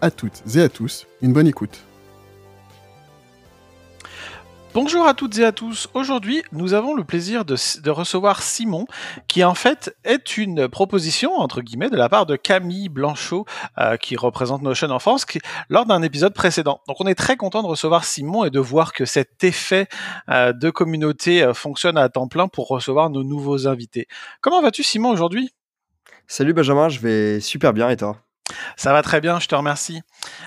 à toutes et à tous une bonne écoute. Bonjour à toutes et à tous. Aujourd'hui, nous avons le plaisir de, de recevoir Simon, qui en fait est une proposition entre guillemets de la part de Camille Blanchot, euh, qui représente Notion en France, qui, lors d'un épisode précédent. Donc, on est très content de recevoir Simon et de voir que cet effet euh, de communauté euh, fonctionne à temps plein pour recevoir nos nouveaux invités. Comment vas-tu, Simon, aujourd'hui? Salut Benjamin, je vais super bien et toi? Ça va très bien, je te remercie.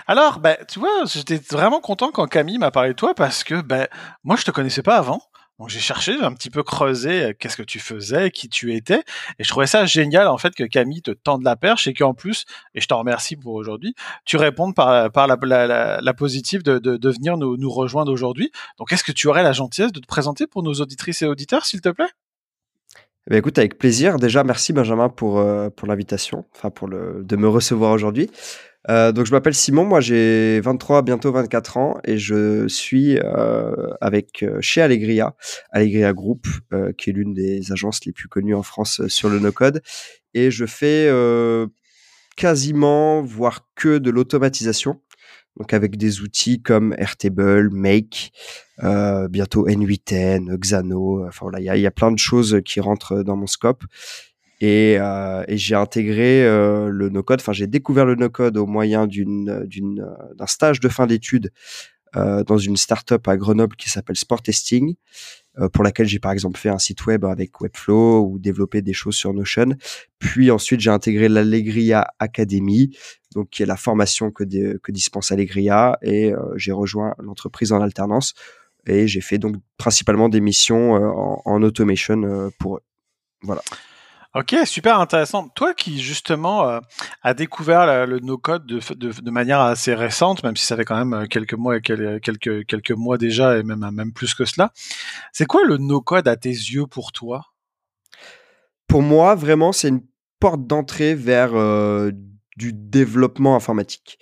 Alors, bah, tu vois, j'étais vraiment content quand Camille m'a parlé de toi parce que bah, moi, je te connaissais pas avant. Donc j'ai cherché, j'ai un petit peu creusé euh, qu'est-ce que tu faisais, qui tu étais, et je trouvais ça génial en fait que Camille te tende la perche et qu'en plus, et je te remercie pour aujourd'hui, tu répondes par, la, positive de venir nous, nous rejoindre aujourd'hui. Donc est-ce que tu aurais la gentillesse de te présenter pour nos auditrices et auditeurs, s'il te plaît? Eh ben, écoute, avec plaisir. Déjà, merci Benjamin pour, euh, pour l'invitation, enfin pour le, de me recevoir aujourd'hui. Euh, donc je m'appelle Simon, moi j'ai 23, bientôt 24 ans et je suis euh, avec chez Allegria, Allegria Group, qui est l'une des agences les plus connues en France sur le no-code. Et je fais quasiment, voire que de l'automatisation. Donc avec des outils comme Airtable, Make, euh, bientôt N8N, Xano. Enfin voilà, il y a, plein de choses qui rentrent dans mon scope. Et, euh, j'ai intégré euh, le no-code. Enfin, j'ai découvert le no-code au moyen d'un stage de fin d'études dans une startup à Grenoble qui s'appelle Sport Testing, pour laquelle j'ai par exemple fait un site web avec Webflow ou développé des choses sur Notion. Puis ensuite, j'ai intégré l'Allegria Academy, donc qui est la formation que, que dispense Allegria, et euh, j'ai rejoint l'entreprise en alternance. Et j'ai fait donc principalement des missions euh, en, automation euh, pour eux. Voilà. Ok, super intéressant. Toi qui justement euh, a découvert le no-code de, manière assez récente, même si ça fait quand même euh, quelques mois quel- quelques mois déjà et même même plus que cela, c'est quoi le no-code à tes yeux pour toi? Pour moi, vraiment, c'est une porte d'entrée vers euh, du développement informatique.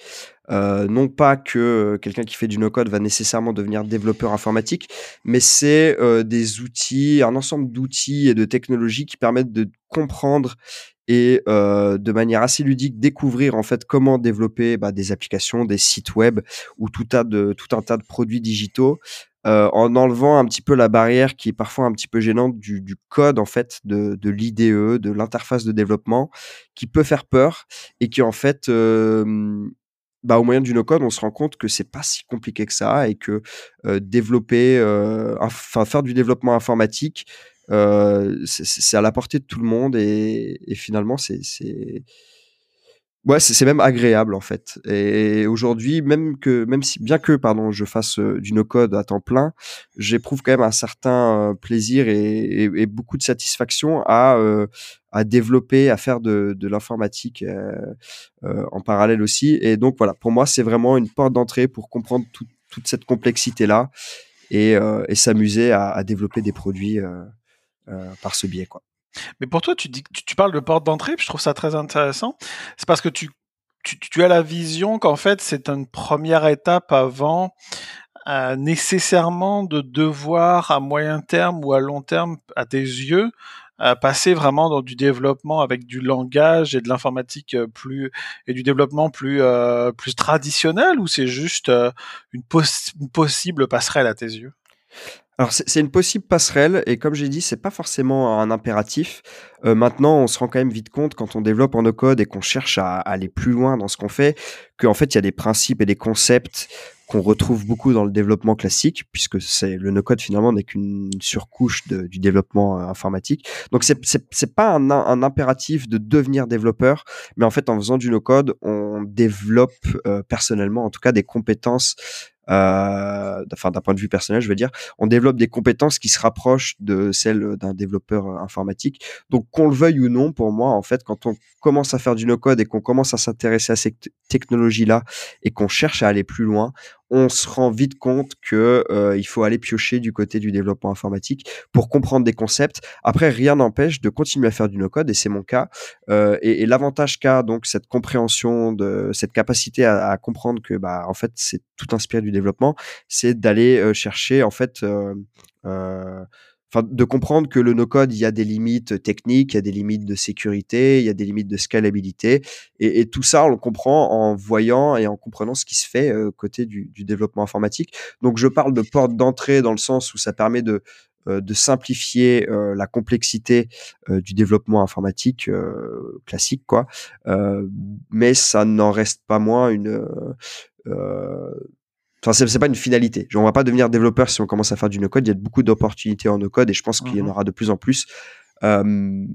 Euh, non pas que euh, quelqu'un qui fait du no-code va nécessairement devenir développeur informatique, mais c'est euh, des outils, un ensemble d'outils et de technologies qui permettent de comprendre et de manière assez ludique découvrir en fait comment développer bah, des applications, des sites web ou tout, tout un tas de produits digitaux euh, en enlevant un petit peu la barrière qui est parfois un petit peu gênante du, code en fait de, de l'IDE, de l'interface de développement, qui peut faire peur et qui en fait, euh, bah, au moyen du no-code, on se rend compte que c'est pas si compliqué que ça et que euh, développer, enfin faire du développement informatique, c'est- à la portée de tout le monde et, finalement c'est Ouais, c'est même agréable en fait. Et aujourd'hui, même que, même si, bien que, pardon, je fasse euh, du no-code à temps plein, j'éprouve quand même un certain euh, plaisir et, et- et beaucoup de satisfaction à, euh, à développer, à faire de, de l'informatique en parallèle aussi. Et donc voilà, pour moi, c'est vraiment une porte d'entrée pour comprendre tout- toute cette complexité-là et, euh, et s'amuser à, à développer des produits par ce biais, quoi. Mais pour toi, tu dis tu, tu parles de porte d'entrée, puis je trouve ça très intéressant. C'est parce que tu, as la vision qu'en fait, c'est une première étape avant euh, nécessairement de devoir à moyen terme ou à long terme, à tes yeux, euh, passer vraiment dans du développement avec du langage et de l'informatique euh, plus et du développement plus plus traditionnel ou c'est juste une possible passerelle à tes yeux? Alors c'est une possible passerelle et comme j'ai dit, c'est pas forcément un impératif. Euh, maintenant, on se rend quand même vite compte quand on développe en no-code et qu'on cherche à, aller plus loin dans ce qu'on fait, qu'en fait il y a des principes et des concepts qu'on retrouve beaucoup dans le développement classique, puisque c'est le no-code finalement n'est qu'une surcouche de- du développement euh, informatique. Donc c'est c'est pas un, un impératif de devenir développeur, mais en fait en faisant du no-code, on développe euh, personnellement en tout cas des compétences enfin d'un point de vue personnel, je veux dire, on développe des compétences qui se rapprochent de celles d'un développeur euh, informatique. Donc qu'on le veuille ou non, pour moi, en fait, quand on commence à faire du no-code et qu'on commence à s'intéresser à ces technologies-là et qu'on cherche à aller plus loin, on se rend vite compte que euh, il faut aller piocher du côté du développement informatique pour comprendre des concepts. Après, rien n'empêche de continuer à faire du no-code et c'est mon cas. Euh, et, l'avantage qu'a donc cette compréhension de cette capacité à, à comprendre que bah en fait c'est tout inspiré du développement, c'est d'aller euh, chercher en fait euh, euh, enfin de comprendre que le no-code, il y a des limites techniques, il y a des limites de sécurité, il y a des limites de scalabilité, et, tout ça, on le comprend en voyant et en comprenant ce qui se fait euh, côté du, développement informatique. Donc, je parle de porte d'entrée dans le sens où ça permet de euh, simplifier euh, la complexité euh, du développement informatique classique, quoi. mais ça n'en reste pas moins une Enfin, c'est pas une finalité. On va pas devenir développeur si on commence à faire du no-code. Il y a beaucoup d'opportunités en no-code et je pense qu'il y en aura de plus en plus. Euh,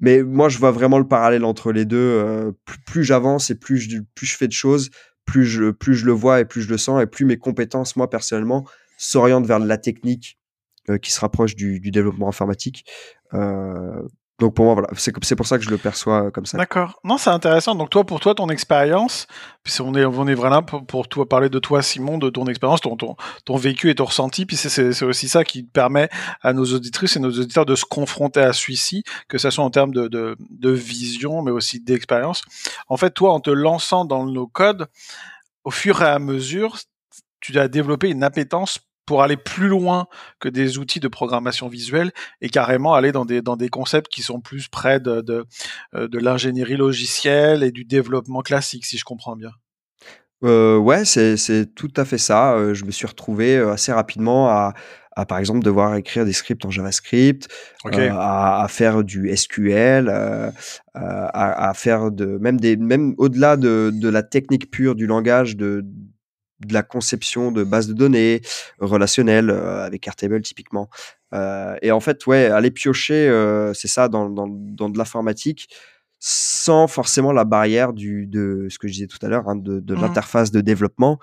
mais moi, je vois vraiment le parallèle entre les deux. Euh, plus, plus j'avance et plus je, plus je fais de choses, plus je, plus je le vois et plus je le sens et plus mes compétences, moi personnellement, s'orientent vers la technique euh, qui se rapproche du, du développement informatique. Donc pour moi, voilà, c'est pour ça que je le perçois euh, comme ça. D'accord. Non, c'est intéressant. Donc toi, pour toi, ton expérience, puis on est, on est vraiment pour, pour toi parler de toi, Simon, de ton expérience, ton, ton, ton vécu et ton ressenti. Puis c'est aussi ça qui permet à nos auditrices et nos auditeurs de se confronter à celui-ci, que ce soit en termes de, de, de vision, mais aussi d'expérience. En fait, toi, en te lançant dans nos codes, au fur et à mesure, tu as développé une appétence pour aller plus loin que des outils de programmation visuelle et carrément aller dans des, dans des concepts qui sont plus près de, de, euh, de l'ingénierie logicielle et du développement classique, si je comprends bien. Euh, ouais, c'est tout à fait ça. Euh, je me suis retrouvé euh, assez rapidement à, à par exemple devoir écrire des scripts en JavaScript, okay. à, à, faire du SQL, euh, à, à, faire de même des même au-delà de, de la technique pure du langage de de la conception de bases de données relationnelles euh, avec Airtable typiquement. Euh, et en fait, ouais, aller piocher, euh, c'est ça, dans, dans, dans de l'informatique, sans forcément la barrière du, de ce que je disais tout à l'heure, hein, de, de mmh. l'interface de développement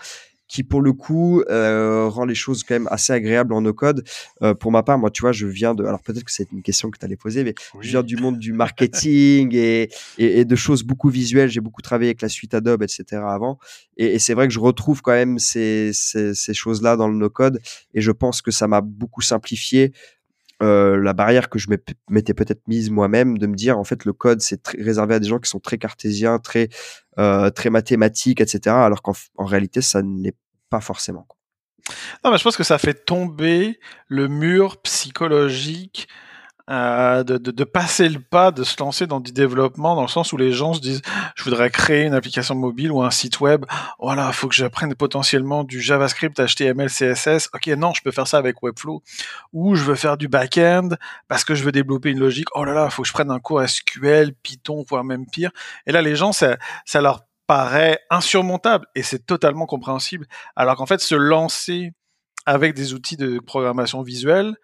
qui pour le coup euh, rend les choses quand même assez agréables en no code. Euh, pour ma part, moi, tu vois, je viens de, alors peut-être que c'est une question que tu allais poser, mais oui. je viens du monde du marketing et, et, et, de choses beaucoup visuelles. J'ai beaucoup travaillé avec la suite Adobe, etc. avant, et, et c'est vrai que je retrouve quand même ces, ces, ces choses-là dans le no code, et je pense que ça m'a beaucoup simplifié. Euh, la barrière que je m'étais peut-être mise moi-même de me dire en fait le code c'est réservé à des gens qui sont très cartésiens, très euh, très mathématiques, etc. Alors qu'en en réalité ça ne l'est pas forcément. Non, mais je pense que ça fait tomber le mur psychologique euh, de, passer le pas, de se lancer dans du développement, dans le sens où les gens se disent, je voudrais créer une application mobile ou un site web. Voilà, faut que j'apprenne potentiellement du JavaScript, HTML, CSS. Ok, non, je peux faire ça avec Webflow. Ou je veux faire du back-end parce que je veux développer une logique. Oh là là, faut que je prenne un cours SQL, Python, voire même pire. Et là, les gens, ça, ça leur insurmontable et c'est totalement compréhensible. Alors qu'en fait, se lancer avec des outils de programmation visuelle,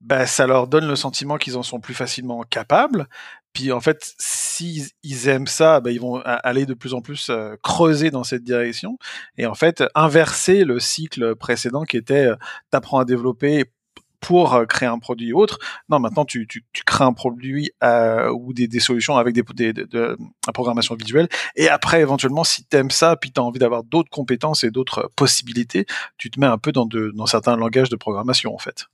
ben, ça leur donne le sentiment qu'ils en sont plus facilement capables. Puis en fait, s'ils ils aiment ça, ben, ils vont aller de plus en plus euh, creuser dans cette direction et en fait inverser le cycle précédent qui était euh, t'apprends à développer pour euh, créer un produit autre. Non, maintenant tu, tu, tu crées un produit euh, ou des, des, solutions avec des, des de, de, de, programmation visuelle. Et après, éventuellement, si tu aimes ça, puis tu as envie d'avoir d'autres compétences et d'autres possibilités, tu te mets un peu dans, de, dans certains langages de programmation en fait.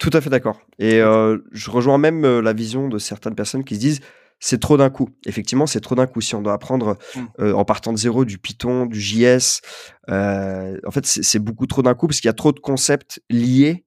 Tout à fait d'accord. Et euh, je rejoins même euh, la vision de certaines personnes qui se disent c'est trop d'un coup. Effectivement, c'est trop d'un coup. Si on doit apprendre euh, en partant de zéro du Python, du JS, en fait, c'est beaucoup trop d'un coup parce qu'il y a trop de concepts liés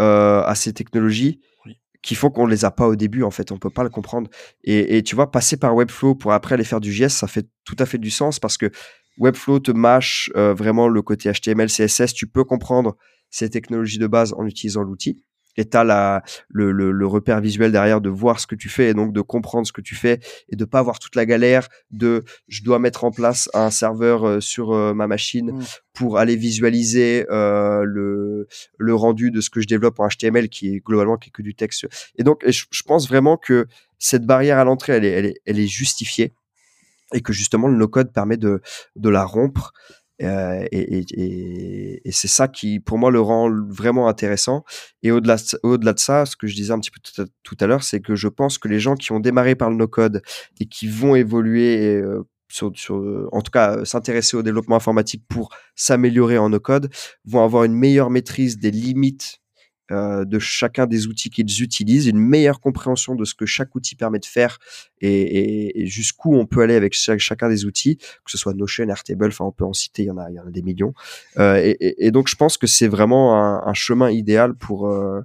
euh, à ces technologies oui. qui font qu'on les a pas au début. En fait, on peut pas le comprendre. Et, et, tu vois, passer par Webflow pour après aller faire du JS, ça fait tout à fait du sens parce que Webflow te mâche euh, vraiment le côté HTML, CSS. Tu peux comprendre ces technologies de base en utilisant l'outil et tu as le, le, le, repère visuel derrière de voir ce que tu fais et donc de comprendre ce que tu fais et de pas avoir toute la galère de je dois mettre en place un serveur euh, sur euh, ma machine mmh. pour aller visualiser euh, le, le rendu de ce que je développe en HTML qui est globalement qui est que du texte. Et donc je, je pense vraiment que cette barrière à l'entrée elle est, elle est, elle est justifiée et que justement le no-code permet de, de la rompre Euh, et, c'est ça qui, pour moi, le rend vraiment intéressant. Et au-delà, au-delà de ça, ce que je disais un petit peu tout à, l'heure, c'est que je pense que les gens qui ont démarré par le no-code et qui vont évoluer euh, en tout cas, s'intéresser au développement informatique pour s'améliorer en no-code, vont avoir une meilleure maîtrise des limites euh, de chacun des outils qu'ils utilisent, une meilleure compréhension de ce que chaque outil permet de faire et, et, jusqu'où on peut aller avec chacun des outils, que ce soit Notion, Airtable, enfin on peut en citer, il y en a, il y en a des millions. Euh, et, et, donc je pense que c'est vraiment un, un, chemin idéal pour euh,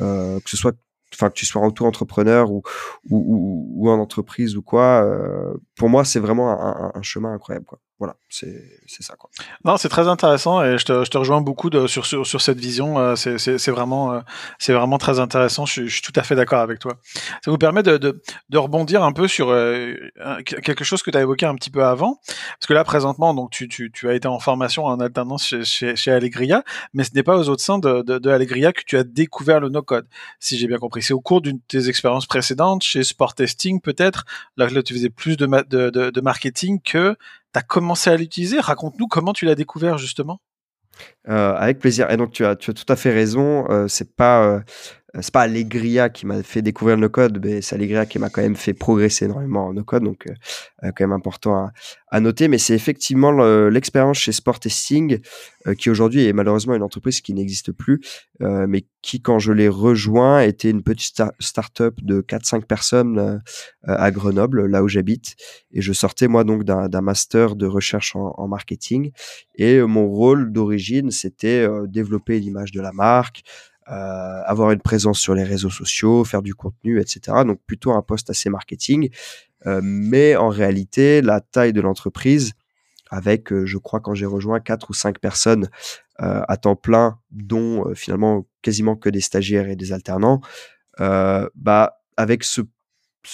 euh que ce soit enfin que tu sois auto-entrepreneur ou, ou, ou, en entreprise ou quoi, euh, pour moi c'est vraiment un, un, chemin incroyable quoi voilà, c'est ça quoi. Non, c'est très intéressant et je te, je te rejoins beaucoup de, sur, sur, sur, cette vision. Euh, c'est vraiment, euh, c'est vraiment très intéressant. Je, je, suis tout à fait d'accord avec toi. Ça vous permet de, de, de rebondir un peu sur euh, quelque chose que tu as évoqué un petit peu avant, parce que là présentement, donc tu, tu, tu as été en formation en alternance chez, chez, chez Allegria, mais ce n'est pas aux autres sein de, de, Allegria que tu as découvert le no-code, si j'ai bien compris. C'est au cours d'une de tes expériences précédentes chez Sport Testing peut-être, là, là tu faisais plus de, de, de marketing que tu as commencé à l'utiliser? Raconte-nous comment tu l'as découvert justement. Euh, avec plaisir. Et donc tu as, tu as tout à fait raison. Euh, c'est pas euh, c'est pas Allegria qui m'a fait découvrir le code, mais c'est Allegria qui m'a quand même fait progresser énormément en no code, donc euh, euh, quand même important à, noter. Mais c'est effectivement l'expérience chez Sport Testing, euh, qui aujourd'hui est malheureusement une entreprise qui n'existe plus, mais qui, quand je l'ai rejoint, était une petite start-up de 4-5 personnes à Grenoble, là où j'habite. Et je sortais moi donc d'un master de recherche en marketing. Et mon rôle d'origine, c'était développer l'image de la marque, euh, avoir une présence sur les réseaux sociaux, faire du contenu, etc. Donc plutôt un poste assez marketing. Euh, mais en réalité, la taille de l'entreprise, avec, euh, je crois, quand j'ai rejoint quatre ou cinq personnes à temps plein, dont finalement quasiment que des stagiaires et des alternants, bah avec ce,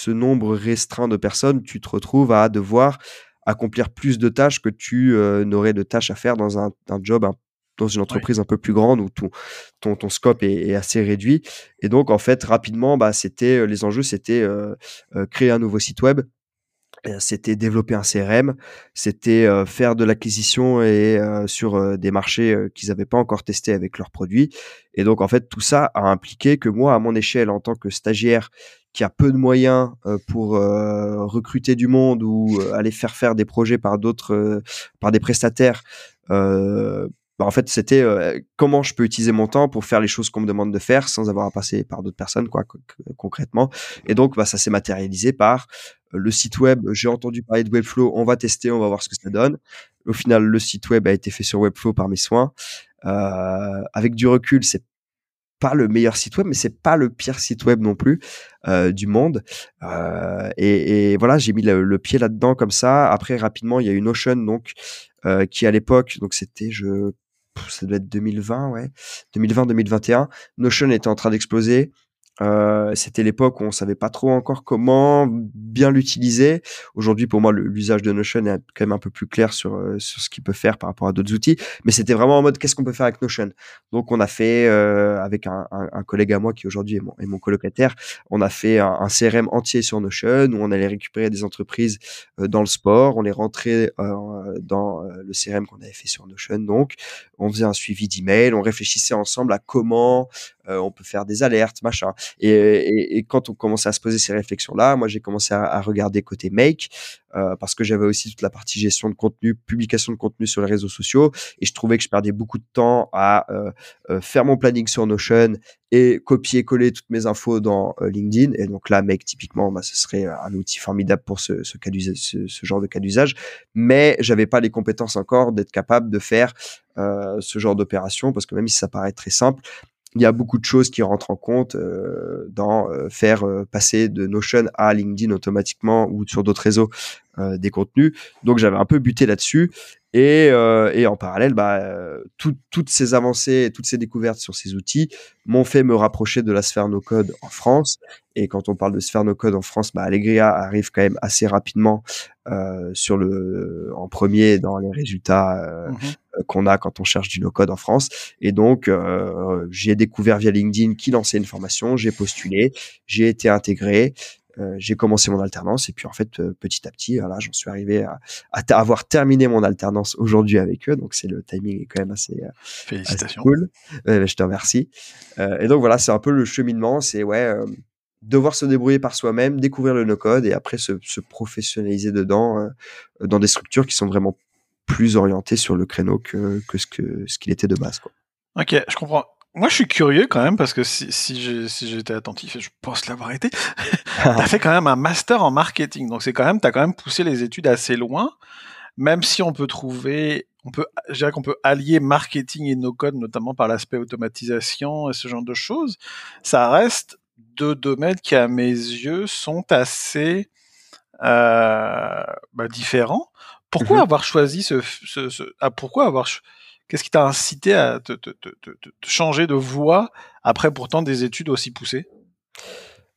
nombre restreint de personnes, tu te retrouves à devoir accomplir plus de tâches que tu n'aurais de tâches à faire dans un, un job dans une entreprise un peu plus grande où ton, ton, ton scope est, est, assez réduit. Et donc, en fait, rapidement, bah, c'était euh, les enjeux, c'était euh, euh, créer un nouveau site web, c'était développer un CRM, c'était euh, faire de l'acquisition et euh, sur des marchés qu'ils n'avaient pas encore testé avec leurs produits. Et donc en fait tout ça a impliqué que moi à mon échelle en tant que stagiaire qui a peu de moyens pour recruter du monde ou aller faire faire des projets par d'autres par des prestataires bah, en fait, c'était euh, comment je peux utiliser mon temps pour faire les choses qu'on me demande de faire sans avoir à passer par d'autres personnes, quoi, concrètement. Et donc, bah, ça s'est matérialisé par euh, le site web. J'ai entendu parler de Webflow, on va tester, on va voir ce que ça donne. Au final, le site web a été fait sur Webflow par mes soins. Euh, avec du recul, c'est pas le meilleur site web, mais c'est pas le pire site web non plus du monde. Et, voilà, j'ai mis le, pied là-dedans comme ça. Après, rapidement, il y a une Notion donc qui à l'époque, donc c'était je ça doit être 2020, ouais, 2020-2021. Notion était en train d'exploser. Euh, c'était l'époque où on savait pas trop encore comment bien l'utiliser. Aujourd'hui, pour moi, l'usage de Notion est quand même un peu plus clair sur euh, sur ce qu'il peut faire par rapport à d'autres outils. Mais c'était vraiment en mode qu'est-ce qu'on peut faire avec Notion? Donc, on a fait euh, avec un, un, un, collègue à moi qui aujourd'hui est mon, est mon colocataire, on a fait un, un, CRM entier sur Notion où on allait récupérer des entreprises euh, dans le sport, on les rentrait euh, dans le CRM qu'on avait fait sur Notion. Donc, on faisait un suivi d'email, on réfléchissait ensemble à comment on peut faire des alertes, machin. Et, quand on commençait à se poser ces réflexions-là, moi j'ai commencé à, regarder côté make euh, parce que j'avais aussi toute la partie gestion de contenu, publication de contenu sur les réseaux sociaux, et je trouvais que je perdais beaucoup de temps à euh, euh, faire mon planning sur Notion et copier-coller toutes mes infos dans LinkedIn. Et donc là, Make typiquement, bah, ce serait un outil formidable pour ce, ce, genre de cas d'usage, mais j'avais pas les compétences encore d'être capable de faire ce genre d'opération parce que même si ça paraît très simple, il y a beaucoup de choses qui rentrent en compte euh, dans euh, faire euh, passer de Notion à LinkedIn automatiquement ou sur d'autres réseaux des contenus. Donc j'avais un peu buté là-dessus. Et, euh, et, en parallèle, bah, tout, toutes ces avancées, toutes ces découvertes sur ces outils m'ont fait me rapprocher de la sphère no code en France. Et quand on parle de sphère no code en France, bah, Allegria arrive quand même assez rapidement euh, sur le, en premier dans les résultats mmh qu'on a quand on cherche du no code en France. Et donc, j'ai découvert via LinkedIn qui lançait une formation, j'ai postulé, j'ai été intégré. Euh, j'ai commencé mon alternance et puis en fait euh, petit à petit là j'en suis arrivé à, à avoir terminé mon alternance aujourd'hui avec eux donc c'est le timing est quand même assez, euh, Félicitations. assez cool Euh, je te remercie et donc voilà c'est un peu le cheminement c'est ouais devoir se débrouiller par soi-même découvrir le no code et après se, se professionnaliser dedans dans des structures qui sont vraiment plus orientées sur le créneau que, que ce que ce qu'il était de base quoi. Ok, je comprends. Moi, je suis curieux quand même parce que si, si j'ai si j'étais attentif, et je pense l'avoir été, t'as fait quand même un master en marketing. Donc c'est quand même, t'as quand même poussé les études assez loin, même si on peut trouver, on peut, je dirais qu'on peut allier marketing et no code, notamment par l'aspect automatisation et ce genre de choses. Ça reste deux domaines qui, à mes yeux, sont assez euh, bah, différents. Pourquoi Mhm. avoir choisi ce, ce, ce- ah, pourquoi avoir ch- Qu'est-ce qui t'a incité à te, changer de voie après pourtant des études aussi poussées?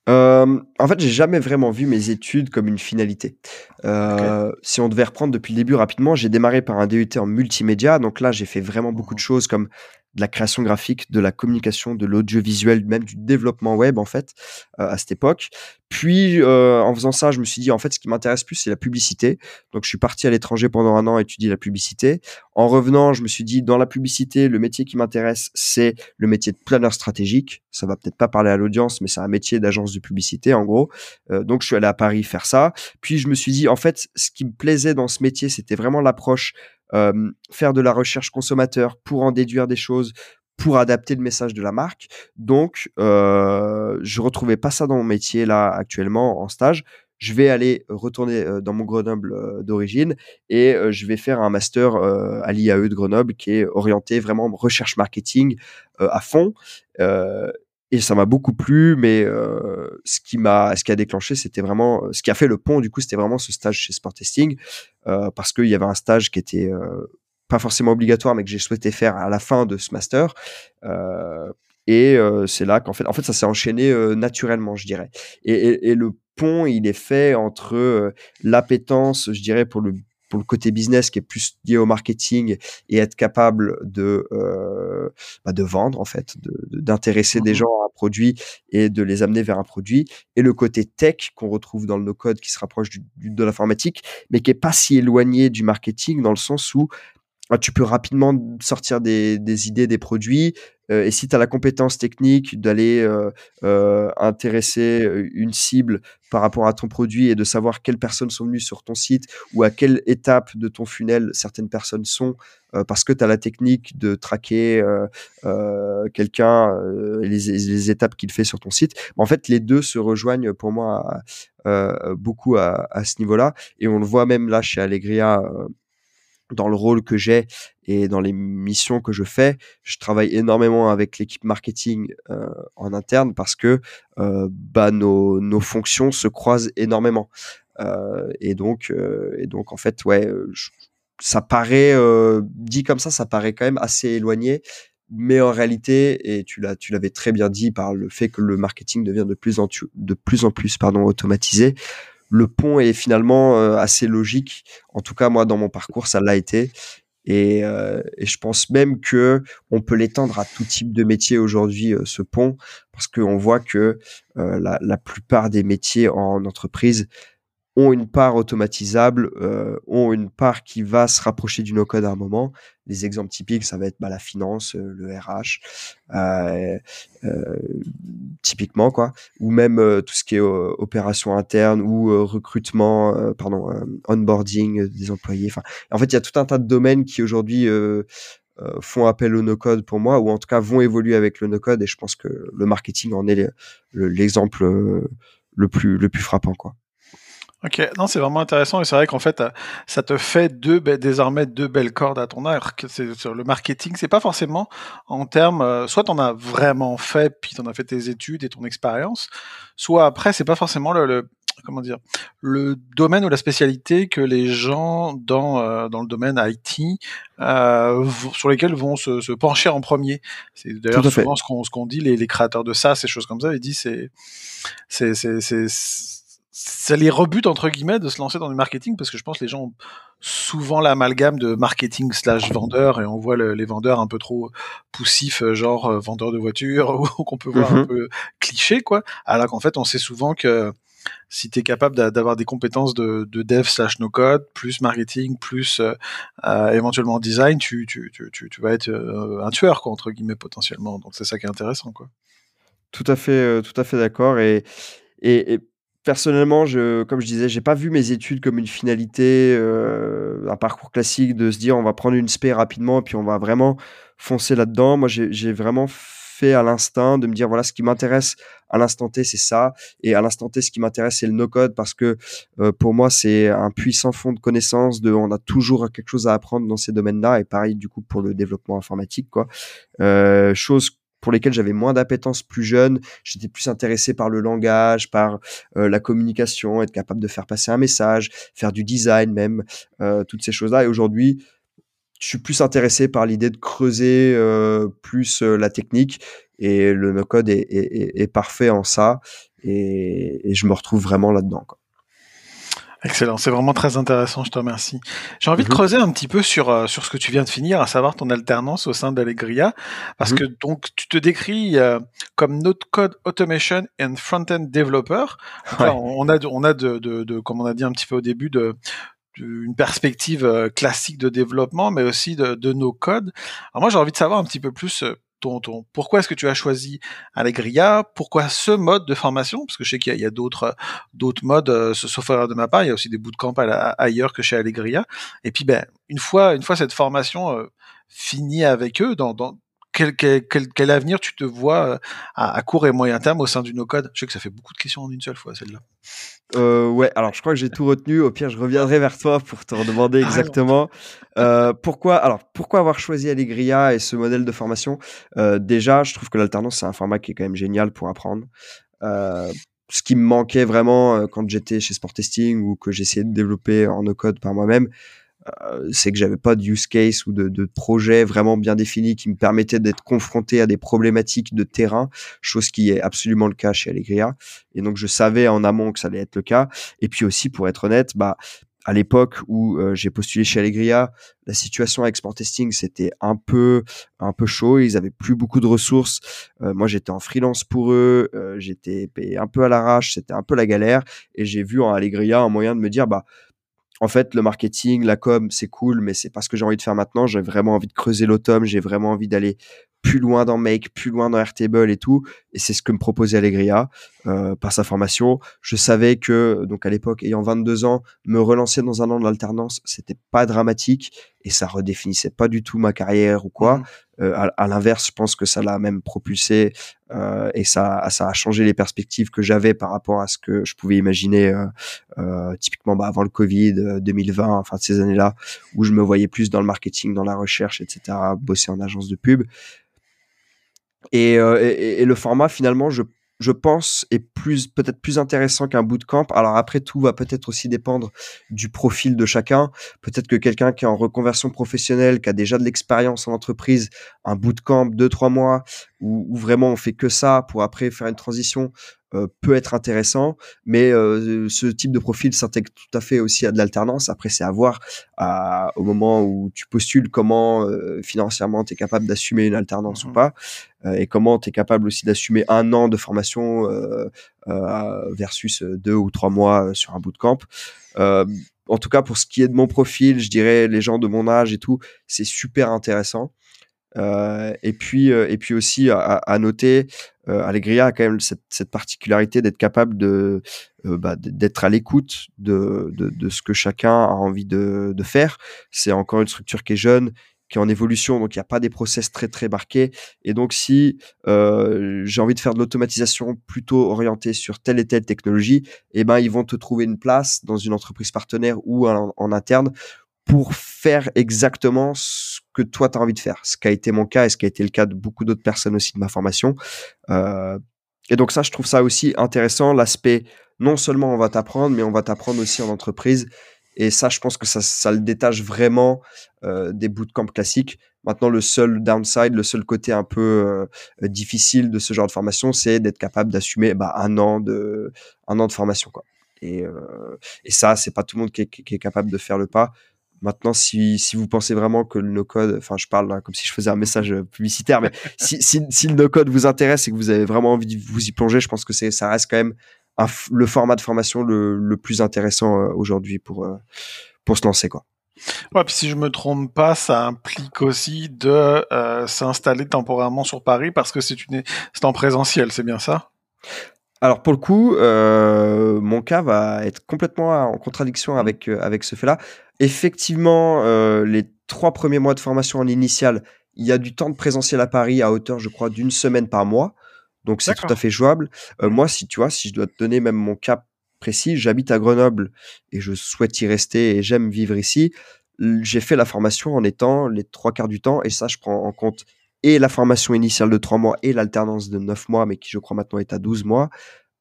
Euh, en fait, j'ai jamais vraiment vu mes études comme une finalité. Euh, Si on devait reprendre depuis le début rapidement, j'ai démarré par un DUT en multimédia. Donc là, j'ai fait vraiment beaucoup de choses comme de la création graphique, de la communication, de l'audiovisuel, même du développement web en fait euh, à cette époque. Puis euh, en faisant ça, je me suis dit en fait ce qui m'intéresse plus c'est la publicité. Donc je suis parti à l'étranger pendant un an étudier la publicité. En revenant, je me suis dit dans la publicité, le métier qui m'intéresse c'est le métier de planeur stratégique. Ça va peut-être pas parler à l'audience, mais c'est un métier d'agence de publicité en gros. Euh, donc je suis allé à Paris faire ça. Puis je me suis dit en fait ce qui me plaisait dans ce métier c'était vraiment l'approche faire de la recherche consommateur pour en déduire des choses, pour adapter le message de la marque. Donc, euh, je retrouvais pas ça dans mon métier là actuellement en stage. Je vais aller retourner dans mon Grenoble d'origine et je vais faire un master à l'IAE de Grenoble qui est orienté vraiment recherche marketing à fond. Euh, et ça m'a beaucoup plu, mais euh, ce qui m'a, ce qui a déclenché, c'était vraiment, ce qui a fait le pont, du coup, c'était vraiment ce stage chez Sport Testing, euh, parce qu'il y avait un stage qui était euh, pas forcément obligatoire, mais que j'ai souhaité faire à la fin de ce master. Euh, et euh, c'est là qu'en fait, en fait, ça s'est enchaîné euh, naturellement, je dirais. Et, et, le pont, il est fait entre euh, l'appétence, je dirais, pour le pour le côté business qui est plus lié au marketing et être capable de euh, bah de vendre en fait, d'intéresser de, de, des gens à un produit et de les amener vers un produit. Et le côté tech qu'on retrouve dans le no code qui se rapproche du, du, de l'informatique mais qui est pas si éloigné du marketing dans le sens où tu peux rapidement sortir des, des idées, des produits. Euh, et si tu as la compétence technique d'aller euh, euh, intéresser une cible par rapport à ton produit et de savoir quelles personnes sont venues sur ton site ou à quelle étape de ton funnel certaines personnes sont, parce que tu as la technique de traquer quelqu'un et les, étapes qu'il fait sur ton site, en fait, les deux se rejoignent pour moi beaucoup à, à ce niveau-là. Et on le voit même là chez Allegria dans le rôle que j'ai et dans les missions que je fais, je travaille énormément avec l'équipe marketing euh, en interne parce que euh, bah, nos, nos fonctions se croisent énormément. Euh, et donc, et donc en fait, ouais, je, ça paraît dit comme ça, ça paraît quand même assez éloigné. Mais en réalité, et tu l'as, tu l'avais très bien dit par le fait que le marketing devient de plus en, de plus, en plus pardon, automatisé, le pont est finalement euh, assez logique. En tout cas, moi, dans mon parcours, ça l'a été. Et, euh, et, je pense même que on peut l'étendre à tout type de métier aujourd'hui, euh, ce pont, parce qu'on voit que la, plupart des métiers en entreprise ont une part automatisable, euh, ont une part qui va se rapprocher du no-code à un moment. Les exemples typiques, ça va être bah, la finance, euh, le RH, euh, typiquement quoi, ou même tout ce qui est opération interne ou recrutement, pardon, onboarding des employés. Enfin, en fait, il y a tout un tas de domaines qui aujourd'hui font appel au no-code pour moi, ou en tout cas vont évoluer avec le no-code. Et je pense que le marketing en est l'exemple le plus le plus frappant quoi. Ok, non, c'est vraiment intéressant et c'est vrai qu'en fait, ça te fait deux, désormais deux belles cordes à ton arc. C'est sur le marketing, c'est pas forcément en termes, euh, soit t'en as vraiment fait, puis t'en as fait tes études et ton expérience, soit après, c'est pas forcément le, le, comment dire, le domaine ou la spécialité que les gens dans euh, dans le domaine IT euh, sur lesquels vont se, se pencher en premier. C'est d'ailleurs souvent ce qu'on ce qu'on dit les, les créateurs de ça, ces choses comme ça, ils disent c'est c'est c'est ça les rebute entre guillemets de se lancer dans du marketing parce que je pense que les gens ont souvent l'amalgame de marketing slash vendeur et on voit le, les vendeurs un peu trop poussifs genre euh, vendeur de voitures ou qu'on peut voir Mhm. un peu cliché quoi alors qu'en fait on sait souvent que si tu es capable d'avoir des compétences de, de dev slash no code, plus marketing, plus euh, euh, éventuellement design, tu, tu, tu, tu, vas être euh, un tueur, quoi, entre guillemets, potentiellement. Donc c'est ça qui est intéressant. Quoi. Tout à fait, tout à fait d'accord. Et, et, personnellement, je, comme je disais, j'ai pas vu mes études comme une finalité, un parcours classique de se dire on va prendre une spé rapidement et puis on va vraiment foncer là-dedans. Moi, j'ai vraiment fait à l'instinct de me dire voilà ce qui m'intéresse à l'instant T c'est ça. Et à l'instant T ce qui m'intéresse c'est le no code parce que euh, pour moi c'est un puissant fond de connaissances de on a toujours quelque chose à apprendre dans ces domaines-là. Et pareil du coup pour le développement informatique quoi. Euh, chose pour lesquelles j'avais moins d'appétence plus jeune. J'étais plus intéressé par le langage, par euh, la communication, être capable de faire passer un message, faire du design même, euh, toutes ces choses-là. Et aujourd'hui, je suis plus intéressé par l'idée de creuser euh, plus la technique et le no-code est, parfait en ça et, et je me retrouve vraiment là-dedans. Excellent, c'est vraiment très intéressant, je te remercie. J'ai envie de mhm. creuser un petit peu sur, euh, sur ce que tu viens de finir, à savoir ton alternance au sein d'Allegria, parce mhm. que donc tu te décris comme Node Code Automation and Front-End Developer. on a, on a de, de, de, comme on a dit un petit peu au début, de, une perspective euh, classique de développement, mais aussi de, de nos codes. Alors moi, j'ai envie de savoir un petit peu plus euh, ton, pourquoi est-ce que tu as choisi Allegria? Pourquoi ce mode de formation? Parce que je sais qu'il y a, d'autres d'autres modes, euh, sauf de ma part, il y a aussi des bootcamps ailleurs que chez Allegria. Et puis, ben, une fois, une fois cette formation euh, finie avec eux, dans, dans quel, quel, quel, avenir tu te vois à, à, court et moyen terme au sein du no-code? Je sais que ça fait beaucoup de questions en une seule fois, celle-là. Euh, ouais, alors je crois que j'ai tout retenu. Au pire, je reviendrai vers toi pour te demander ah, exactement euh, pourquoi. Alors, pourquoi avoir choisi Allegria et ce modèle de formation? Euh, Déjà, je trouve que l'alternance c'est un format qui est quand même génial pour apprendre. Euh, ce qui me manquait vraiment euh, quand j'étais chez Sport Testing ou que j'essayais de développer en no code par moi-même, euh, c'est que j'avais pas de use case ou de, projet vraiment bien défini qui me permettait d'être confronté à des problématiques de terrain, chose qui est absolument le cas chez Allegria. Et donc je savais en amont que ça allait être le cas. Et puis aussi, pour être honnête, bah à l'époque où euh, j'ai postulé chez Allegria, la situation avec Sport Testing c'était un peu un peu chaud. Ils avaient plus beaucoup de ressources. Euh, moi, j'étais en freelance pour eux. j'étais payé un peu à l'arrache. C'était un peu la galère. Et j'ai vu en Allegria un moyen de me dire bah en fait, le marketing, la com, c'est cool, mais c'est pas ce que j'ai envie de faire maintenant. J'ai vraiment envie de creuser l'automne, j'ai vraiment envie d'aller plus loin dans Make, plus loin dans Airtable et tout. Et c'est ce que me proposait Allegria euh, par sa formation. Je savais que, donc à l'époque, ayant 22 ans, me relancer dans un an de l'alternance, c'était pas dramatique et ça redéfinissait pas du tout ma carrière ou quoi. Mmh. Euh, à, l'inverse, je pense que ça l'a même propulsé euh, et ça, ça a changé les perspectives que j'avais par rapport à ce que je pouvais imaginer euh typiquement bah, avant le Covid, 2020, enfin ces années-là, où je me voyais plus dans le marketing, dans la recherche, etc., bosser en agence de pub. Et, et, et le format, finalement, je je pense, est plus peut-être plus intéressant qu'un bootcamp. Alors après, tout va peut-être aussi dépendre du profil de chacun. Peut-être que quelqu'un qui est en reconversion professionnelle, qui a déjà de l'expérience en entreprise, un bootcamp deux trois mois, où, où, vraiment on fait que ça pour après faire une transition, euh, peut être intéressant, mais euh, ce type de profil s'intègre tout à fait aussi à de l'alternance. Après, c'est à voir à, au moment où tu postules comment euh, financièrement tu es capable d'assumer une alternance ou mmh pas, et comment tu es capable aussi d'assumer un an de formation versus deux ou trois mois sur un bootcamp. en tout cas, pour ce qui est de mon profil, je dirais les gens de mon âge et tout, c'est super intéressant. Euh, et puis, euh, et puis aussi à, noter, euh, Allegria a quand même cette, particularité d'être capable euh, bah, d'être à l'écoute de, ce que chacun a envie de, faire. C'est encore une structure qui est jeune, qui est en évolution, donc il n'y a pas des process très très marqués. Et donc si j'ai envie de faire de l'automatisation plutôt orientée sur telle et telle technologie, eh ben ils vont te trouver une place dans une entreprise partenaire ou en interne pour faire exactement ce que toi tu as envie de faire. Ce qui a été mon cas et ce qui a été le cas de beaucoup d'autres personnes aussi de ma formation. Euh, et donc ça, je trouve ça aussi intéressant, l'aspect non seulement on va t'apprendre, mais on va t'apprendre aussi en entreprise. Et ça, je pense que ça, ça le détache vraiment euh, des bootcamps classiques. Maintenant, le seul downside, le seul côté un peu euh, difficile de ce genre de formation, c'est d'être capable d'assumer bah, un an de un an de formation, quoi. Et, euh, et ça, c'est pas tout le monde qui est, qui est, capable de faire le pas. Maintenant, si, si vous pensez vraiment que le no-code, enfin, je parle là, comme si je faisais un message euh, publicitaire, mais si, si, si le no-code vous intéresse et que vous avez vraiment envie de vous y plonger, je pense que c'est, ça reste quand même le format de formation le, plus intéressant euh, aujourd'hui pour pour se lancer quoi. Ouais, puis si je me trompe pas, ça implique aussi de s'installer temporairement sur Paris parce que c'est une c'est en présentiel, c'est bien ça? Alors pour le coup, euh, mon cas va être complètement en contradiction mmh. avec euh, avec ce fait-là. Effectivement, euh, les trois premiers mois de formation en initiale, il y a du temps de présentiel à Paris à hauteur, je crois, d'une semaine par mois. Donc c'est tout à fait jouable. Mmh. Moi, si tu vois, si je dois te donner même mon cas précis, j'habite à Grenoble et je souhaite y rester et j'aime vivre ici. J'ai fait la formation en étant les trois quarts du temps et ça, je prends en compte et la formation initiale de 3 mois et l'alternance de 9 mois, mais qui je crois maintenant est à 12 mois,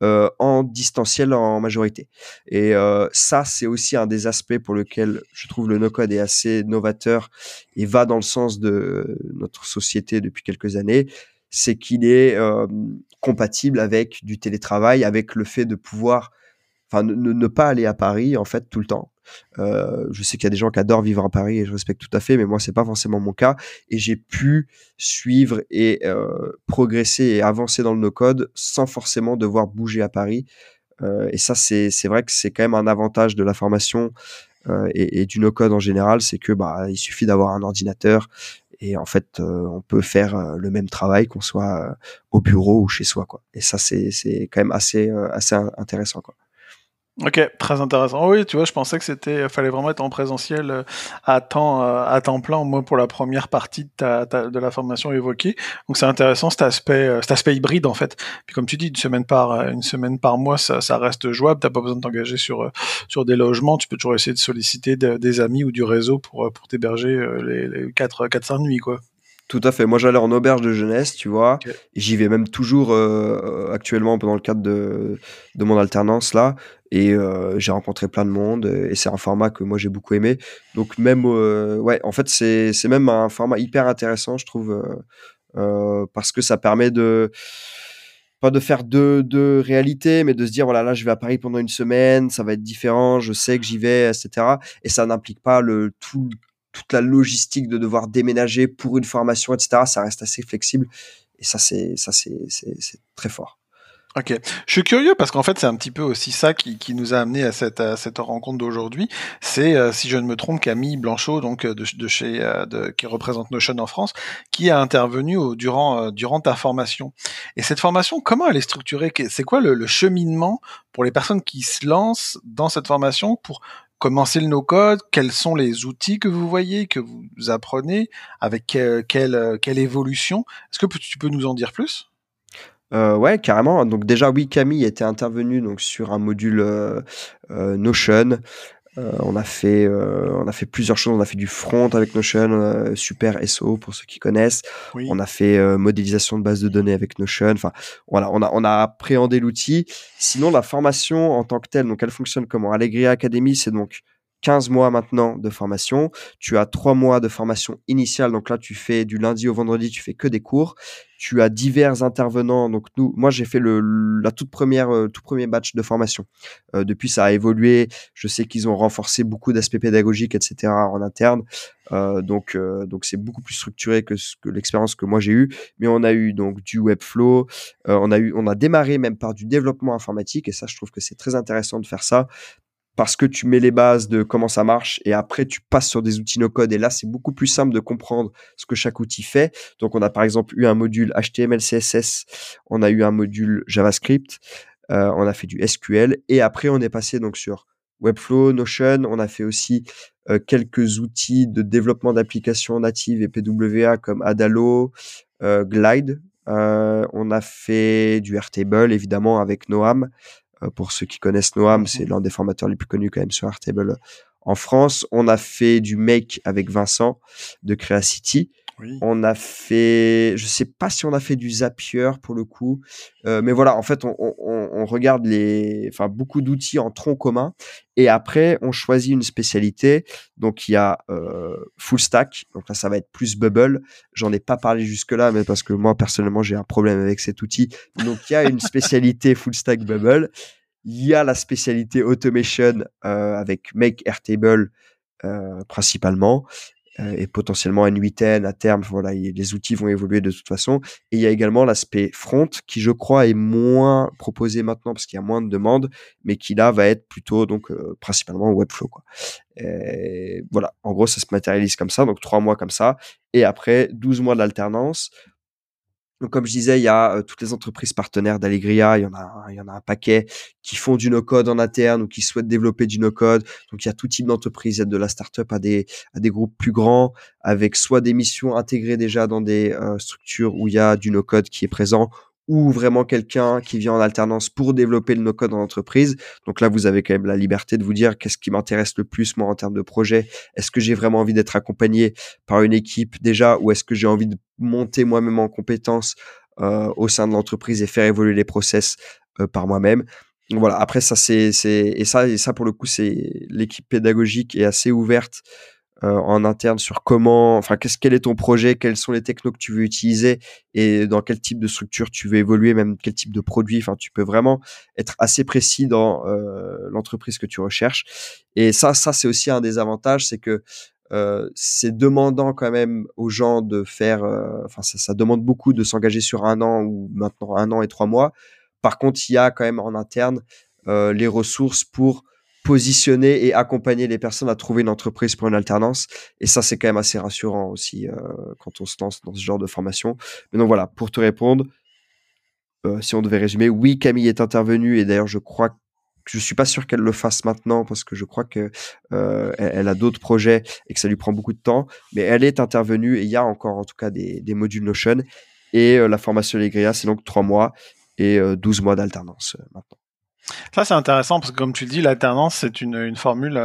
euh, en distanciel en majorité. Et euh, ça, c'est aussi un des aspects pour lequel je trouve le no-code est assez novateur et va dans le sens de notre société depuis quelques années, c'est qu'il est, euh, compatible avec du télétravail, avec le fait de pouvoir, enfin, ne, ne, pas aller à Paris en fait tout le temps. Euh, je sais qu'il y a des gens qui adorent vivre à Paris et je respecte tout à fait, mais moi c'est pas forcément mon cas. Et j'ai pu suivre et euh, progresser et avancer dans le no-code sans forcément devoir bouger à Paris. Euh, et ça c'est c'est vrai que c'est quand même un avantage de la formation et, et, du no-code en général, c'est que bah il suffit d'avoir un ordinateur et en fait on peut faire le même travail qu'on soit au bureau ou chez soi quoi. Et ça c'est c'est quand même assez assez intéressant quoi. Ok, très intéressant. Oui, tu vois, je pensais que c'était, fallait vraiment être en présentiel euh, à temps, euh, à temps plein, au moins pour la première partie de, ta, la formation évoquée. Donc c'est intéressant cet aspect, euh, cet aspect hybride en fait. Puis comme tu dis, une semaine par, une semaine par mois, ça, ça reste jouable. T'as pas besoin de t'engager sur sur des logements. Tu peux toujours essayer de solliciter des amis ou du réseau pour pour t'héberger les, les 4 4 5 nuits quoi. Tout à fait. Moi, j'allais en auberge de jeunesse, tu vois. J'y vais même toujours euh, actuellement pendant le cadre de, de mon alternance là. Et euh, j'ai rencontré plein de monde. Et c'est un format que moi j'ai beaucoup aimé. Donc même, euh, ouais, en fait, c'est c'est même un format hyper intéressant, je trouve, parce que ça permet de pas de faire deux, deux réalités, mais de se dire voilà là je vais à Paris pendant une semaine, ça va être différent, je sais que j'y vais, etc. Et ça n'implique pas le tout toute la logistique de devoir déménager pour une formation, etc. Ça reste assez flexible. Et ça, c'est ça, c'est très fort. Ok, je suis curieux parce qu'en fait c'est un petit peu aussi ça qui, qui nous a amené à cette, à cette rencontre d'aujourd'hui. C'est euh, si je ne me trompe Camille Blanchot donc euh, de, de chez euh, qui représente Notion en France, qui a intervenu durant durant ta formation. Et cette formation, comment elle est structurée? C'est quoi le, le, cheminement pour les personnes qui se lancent dans cette formation pour commencer le no-code, quels sont les outils que vous voyez, que vous apprenez, avec quelle, quelle, évolution. Est-ce que tu peux nous en dire plus? Euh, ouais, carrément. Donc déjà, oui, Camille était intervenue donc sur un module euh, euh Notion. Euh, on a fait, euh, on a fait plusieurs choses. On a fait du front avec Notion, euh, super SO pour ceux qui connaissent. On a fait modélisation de base de données avec Notion. Enfin, voilà, on a, on a appréhendé l'outil. Sinon, la formation en tant que telle, donc elle fonctionne comment? Allegria Academy, c'est donc 15 mois maintenant de formation. Tu as 3 mois de formation initiale. Donc là, tu fais du lundi au vendredi, tu fais que des cours. Tu as divers intervenants. Donc nous, moi, j'ai fait le, la toute première, euh, tout premier batch de formation. Euh, depuis, ça a évolué. Je sais qu'ils ont renforcé beaucoup d'aspects pédagogiques, etc. en interne. Euh, donc, donc c'est beaucoup plus structuré que l'expérience que moi j'ai eue. Mais on a eu donc du Webflow. on a eu, on a démarré même par du développement informatique. Et ça, je trouve que c'est très intéressant de faire ça parce que tu mets les bases de comment ça marche et après tu passes sur des outils no code et là c'est beaucoup plus simple de comprendre ce que chaque outil fait. Donc on a par exemple eu un module HTML CSS, on a eu un module JavaScript, euh, on a fait du SQL et après on est passé donc sur Webflow, Notion, on a fait aussi euh, quelques outils de développement d'applications natives et PWA comme Adalo, euh, Glide. on a fait du Airtable évidemment avec Noam. Euh, pour ceux qui connaissent Noam, c'est l'un des formateurs les plus connus quand même sur Airtable en France. On a fait du Make avec Vincent de Creacity. On a fait, je sais pas si on a fait du Zapier pour le coup, euh, mais voilà, en fait, on, regarde beaucoup d'outils en tronc commun, et après on choisit une spécialité. Donc il y a euh, Full Stack, donc là ça va être plus Bubble. J'en ai pas parlé jusque là, mais parce que moi personnellement j'ai un problème avec cet outil. Donc il y a une spécialité Full Stack Bubble. Il y a la spécialité Automation euh, avec Make Airtable principalement. Euh, et potentiellement N8N à terme. Voilà, les outils vont évoluer de toute façon. Et il y a également l'aspect front qui, je crois, est moins proposé maintenant parce qu'il y a moins de demandes, mais qui là va être plutôt donc euh, principalement Webflow. Et voilà, en gros, ça se matérialise comme ça, donc trois mois comme ça, et après 12 mois d'alternance donc, comme je disais, il y a toutes les entreprises partenaires d'Allegria, il y en a, un paquet qui font du no-code en interne ou qui souhaitent développer du no-code. Donc, il y a tout type d'entreprise, de la startup à des, à des groupes plus grands, avec soit des missions intégrées déjà dans des structures où il y a du no-code qui est présent, ou vraiment quelqu'un qui vient en alternance pour développer le no-code en entreprise. Donc là, vous avez quand même la liberté de vous dire qu'est-ce qui m'intéresse le plus, moi, en termes de projet. Est-ce que j'ai vraiment envie d'être accompagné par une équipe déjà, ou est-ce que j'ai envie de monter moi-même en compétences euh, au sein de l'entreprise et faire évoluer les process euh, par moi-même. Voilà. Après ça, c'est et ça et ça pour le coup, c'est l'équipe pédagogique est assez ouverte euh, en interne sur comment, enfin, qu'est-ce quel est ton projet, quels sont les technos que tu veux utiliser et dans quel type de structure tu veux évoluer, même quel type de produit. Enfin, tu peux vraiment être assez précis dans l'entreprise que tu recherches. Et ça, ça c'est aussi un des avantages, c'est que euh, c'est demandant quand même aux gens de faire, euh, enfin, ça, demande beaucoup de s'engager sur un an ou maintenant un an et trois mois. Par contre, il y a quand même en interne euh, les ressources pour positionner et accompagner les personnes à trouver une entreprise pour une alternance. Et ça, c'est quand même assez rassurant aussi quand on se lance dans ce genre de formation. Mais donc voilà, pour te répondre, si on devait résumer, oui, Camille est intervenue et d'ailleurs, je crois je suis pas sûr qu'elle le fasse maintenant parce que je crois que euh, elle, a d'autres projets et que ça lui prend beaucoup de temps. Mais elle est intervenue et il y a encore en tout cas des, modules Notion. Et la formation Legria, c'est donc trois mois et 12 mois d'alternance maintenant. Ça, c'est intéressant parce que, comme tu dis, l'alternance, c'est une, une formule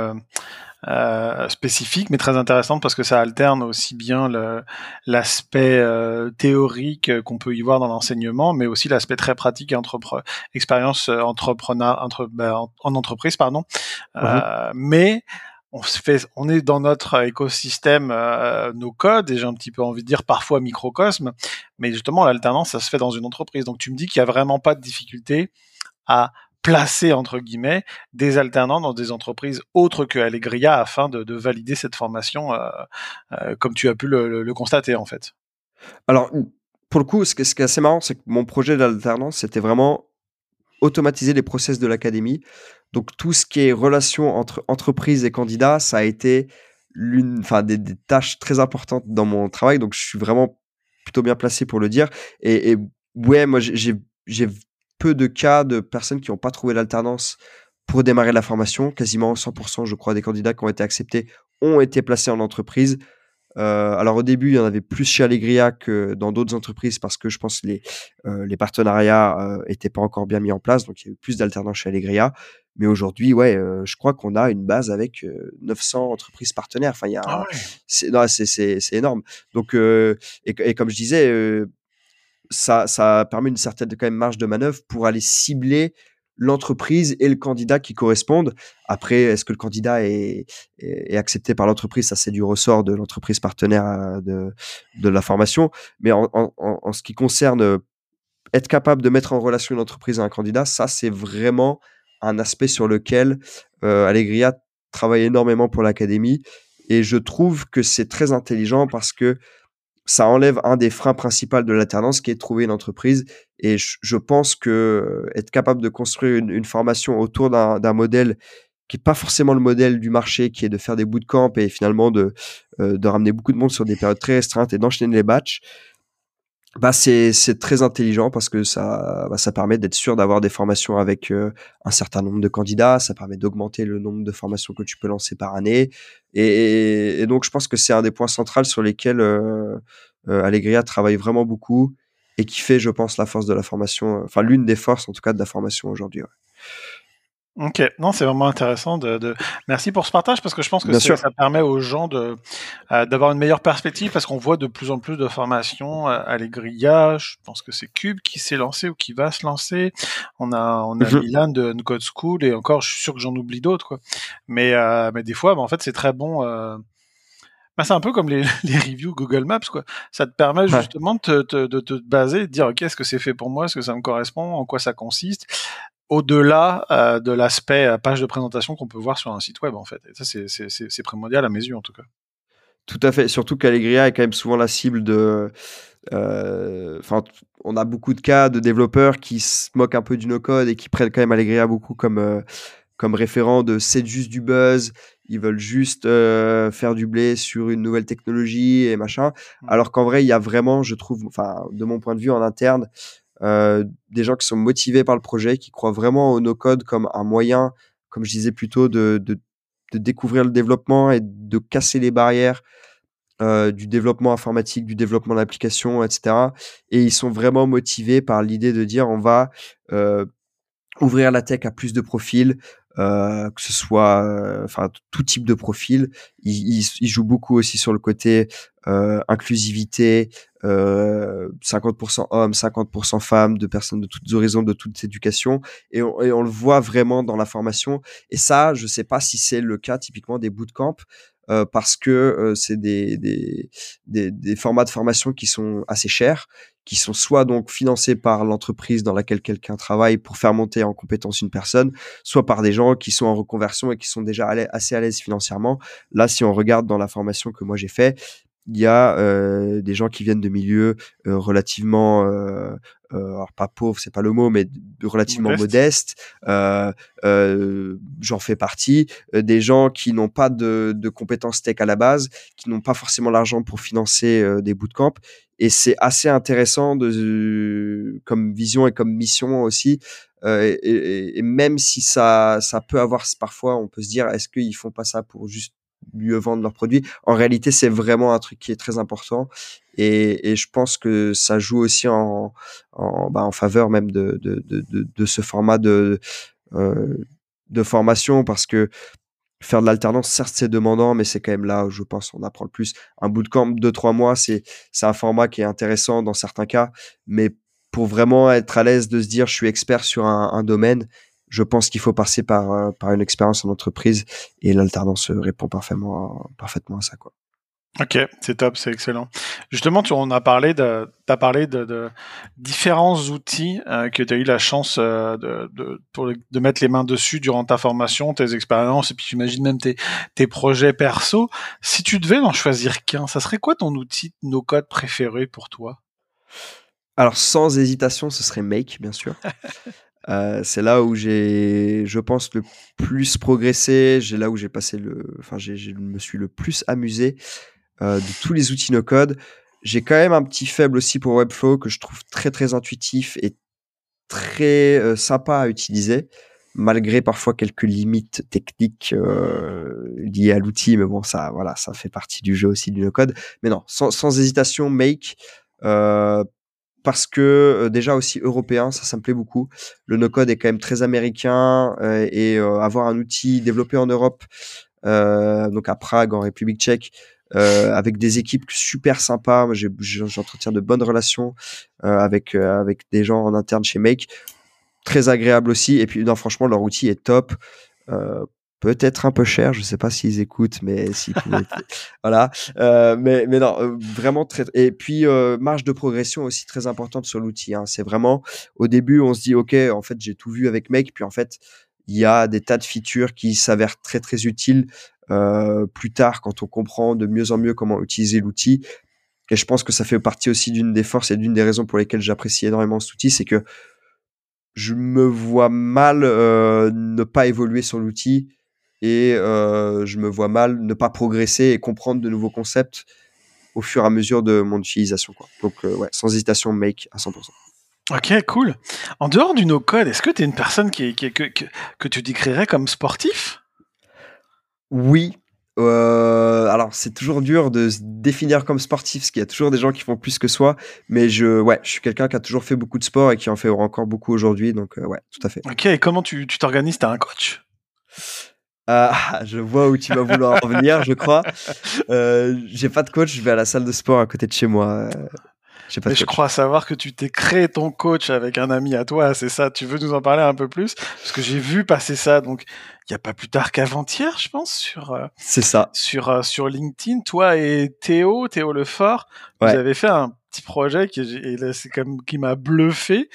euh, euh, spécifique, mais très intéressante parce que ça alterne aussi bien l'aspect euh, théorique qu'on peut y voir dans l'enseignement, mais aussi l'aspect très pratique et expérience entrepreneur entre, ben, en, entreprise, pardon. Mmh mais on se fait, on est dans notre écosystème, nos codes, et j'ai un petit peu envie de dire parfois microcosme, mais justement l'alternance, ça se fait dans une entreprise. Donc tu me dis qu'il y a vraiment pas de difficulté à placer entre guillemets des alternants dans des entreprises autres que Allegria afin de, valider cette formation, euh, euh, comme tu as pu le, constater en fait. Alors pour le coup, ce qui est assez marrant, c'est que mon projet d'alternance, c'était vraiment automatiser les process de l'académie. Donc tout ce qui est relation entre entreprise et candidat, ça a été l'une, enfin des, tâches très importantes dans mon travail. Donc je suis vraiment plutôt bien placé pour le dire. Et, et ouais, moi j'ai peu de cas de personnes qui n'ont pas trouvé l'alternance pour démarrer la formation. Quasiment 100%, je crois, des candidats qui ont été acceptés ont été placés en entreprise. Euh, alors au début, il y en avait plus chez Allegria que dans d'autres entreprises parce que je pense que les, euh, les partenariats n'étaient euh, pas encore bien mis en place, donc il y a eu plus d'alternance chez Allegria. Mais aujourd'hui, ouais, je crois qu'on a une base avec 900 entreprises partenaires. Enfin, il y a, ah c'est énorme. Donc, et, et, comme je disais, ça, ça permet une certaine quand même marge de manœuvre pour aller cibler l'entreprise et le candidat qui correspondent. Après, est-ce que le candidat est, est, accepté par l'entreprise? Ça, c'est du ressort de l'entreprise partenaire euh, de, de la formation. Mais en, en, ce qui concerne euh, être capable de mettre en relation une entreprise et un candidat, ça, c'est vraiment un aspect sur lequel euh, Allegria travaille énormément pour l'académie. Et je trouve que c'est très intelligent parce que ça enlève un des freins principaux de l'alternance qui est de trouver une entreprise. Et je, pense que euh, être capable de construire une, formation autour d'un modèle qui n'est pas forcément le modèle du marché, qui est de faire des bootcamps et finalement de, euh, de ramener beaucoup de monde sur des périodes très restreintes et d'enchaîner les batchs, bah c'est très intelligent parce que ça bah ça permet d'être sûr d'avoir des formations avec euh, un certain nombre de candidats, ça permet d'augmenter le nombre de formations que tu peux lancer par année et, donc je pense que c'est un des points centraux sur lesquels euh, euh, Allegria travaille vraiment beaucoup et qui fait je pense la force de la formation enfin l'une des forces en tout cas de la formation aujourd'hui. Ok, non, c'est vraiment intéressant. De, de, Merci pour ce partage parce que je pense que ça permet aux gens de euh, d'avoir une meilleure perspective parce qu'on voit de plus en plus de formations euh, à l'Egria. Je pense que c'est Cube qui s'est lancé ou qui va se lancer. On a on a. Milan de Code School et encore, je suis sûr que j'en oublie d'autres. Quoi. Mais euh, mais des fois, bah, en fait, c'est très bon. Euh... Bah, c'est un peu comme les, les, reviews Google Maps, quoi. Ça te permet justement de te, de, de te baser, de dire, OK, est-ce que c'est fait pour moi? Est-ce que ça me correspond? En quoi ça consiste? Au-delà euh, de l'aspect euh, page de présentation qu'on peut voir sur un site web en fait. Et ça c'est primordial à mes yeux en tout cas. Tout à fait. Surtout qu'Allegria est quand même souvent la cible de. Enfin, on a beaucoup de cas de développeurs qui se moquent un peu du no-code et qui prennent quand même Allegria beaucoup comme comme référent de c'est juste du buzz, ils veulent juste faire du blé sur une nouvelle technologie et machin. Mmh. Alors qu'en vrai, il y a vraiment, je trouve, enfin, de mon point de vue en interne, des gens qui sont motivés par le projet, qui croient vraiment au no-code comme un moyen, comme je disais plus tôt, de, de, de découvrir le développement et de casser les barrières du développement informatique, du développement d'applications, etc. Et ils sont vraiment motivés par l'idée de dire on va ouvrir la tech à plus de profils, euh, que ce soit euh, enfin tout type de profil. Il, il, il, joue beaucoup aussi sur le côté euh, inclusivité, 50% euh, hommes, 50% femmes, de personnes de toutes horizons, de toute éducation, et on, et on, le voit vraiment dans la formation. Et ça, je sais pas si c'est le cas typiquement des bootcamps. Euh, parce que euh, c'est des, des, des, des, formats de formation qui sont assez chers, qui sont soit donc financés par l'entreprise dans laquelle quelqu'un travaille pour faire monter en compétence une personne, soit par des gens qui sont en reconversion et qui sont déjà assez à l'aise financièrement. Là, si on regarde dans la formation que moi j'ai fait, il y a euh, des gens qui viennent de milieux euh, relativement euh, alors pas pauvres c'est pas le mot mais relativement modestes. j'en fais partie des gens qui n'ont pas de, de, compétences tech à la base qui n'ont pas forcément l'argent pour financer des bootcamps. Et c'est assez intéressant de comme vision et comme mission aussi et, et, et, même si ça ça peut avoir parfois on peut se dire est-ce qu'ils font pas ça pour juste mieux vendre leurs produits. En réalité, c'est vraiment un truc qui est très important et, je pense que ça joue aussi en, en, bah, en faveur même de, de, de, de, ce format de, euh, de formation parce que faire de l'alternance, certes, c'est demandant, mais c'est quand même là où je pense on apprend le plus. Un bootcamp de trois mois, c'est un format qui est intéressant dans certains cas, mais pour vraiment être à l'aise de se dire je suis expert sur un domaine, je pense qu'il faut passer par, euh, par une expérience en entreprise et l'alternance répond parfaitement, parfaitement à ça. Quoi. Ok, c'est top, c'est excellent. Justement, tu on a parlé de, as parlé de, de, différents outils euh, que tu as eu la chance euh, de, de, pour, de mettre les mains dessus durant ta formation, tes expériences, et puis j'imagine même tes, tes projets perso. Si tu devais en choisir qu'un, ça serait quoi ton outil no code préféré pour toi? Alors sans hésitation, ce serait Make, bien sûr. Euh, c'est là où j'ai, je pense, le plus progressé. J'ai là où j'ai passé le, enfin, je me suis le plus amusé euh, de tous les outils no code. J'ai quand même un petit faible aussi pour Webflow que je trouve très très intuitif et très euh, sympa à utiliser, malgré parfois quelques limites techniques liées à l'outil. Mais bon, ça, voilà, ça fait partie du jeu aussi du no code. Mais non, sans hésitation, Make. Parce que euh, déjà aussi européen, ça, ça me plaît beaucoup. Le no-code est quand même très américain euh, et euh, avoir un outil développé en Europe, donc à Prague, en République tchèque, avec des équipes super sympas. J'entretiens de bonnes relations avec avec des gens en interne chez Make, très agréable aussi. Et puis non, franchement, leur outil est top peut-être un peu cher, je sais pas s'ils écoutent, mais s'ils pouvaient, voilà. Euh, mais mais non, euh, vraiment très. Et puis euh, marge de progression aussi très importante sur l'outil. Hein. C'est vraiment au début, on se dit ok, en fait j'ai tout vu avec Make, puis en fait il y a des tas de features qui s'avèrent très très utiles plus tard quand on comprend de mieux en mieux comment utiliser l'outil. Et je pense que ça fait partie aussi d'une des forces et d'une des raisons pour lesquelles j'apprécie énormément cet outil, c'est que je me vois mal ne pas évoluer sur l'outil et euh, je me vois mal ne pas progresser et comprendre de nouveaux concepts au fur et à mesure de mon utilisation. Quoi. Donc, euh, ouais, sans hésitation, make à 100%. Ok, cool. En dehors du no-code, est-ce que tu es une personne qui, qui que, que, que, tu décrirais comme sportif? Oui. Euh, alors, c'est toujours dur de se définir comme sportif, parce qu'il y a toujours des gens qui font plus que soi. Mais je, ouais, je suis quelqu'un qui a toujours fait beaucoup de sport et qui en fait encore beaucoup aujourd'hui. Donc, ouais, tout à fait. Ok, et comment tu t'organises? Tu as un coach? Ah, je vois où tu vas vouloir en venir, je crois. Euh, j'ai pas de coach, je vais à la salle de sport à côté de chez moi. Pas Mais je crois savoir que tu t'es créé ton coach avec un ami à toi, c'est ça? Tu veux nous en parler un peu plus? Parce que j'ai vu passer ça, donc il y a pas plus tard qu'avant-hier, je pense, sur. Euh, c'est ça. Sur euh, sur LinkedIn, toi et Théo, Théo Lefort, vous avez fait un petit projet qui, c'est comme qui m'a bluffé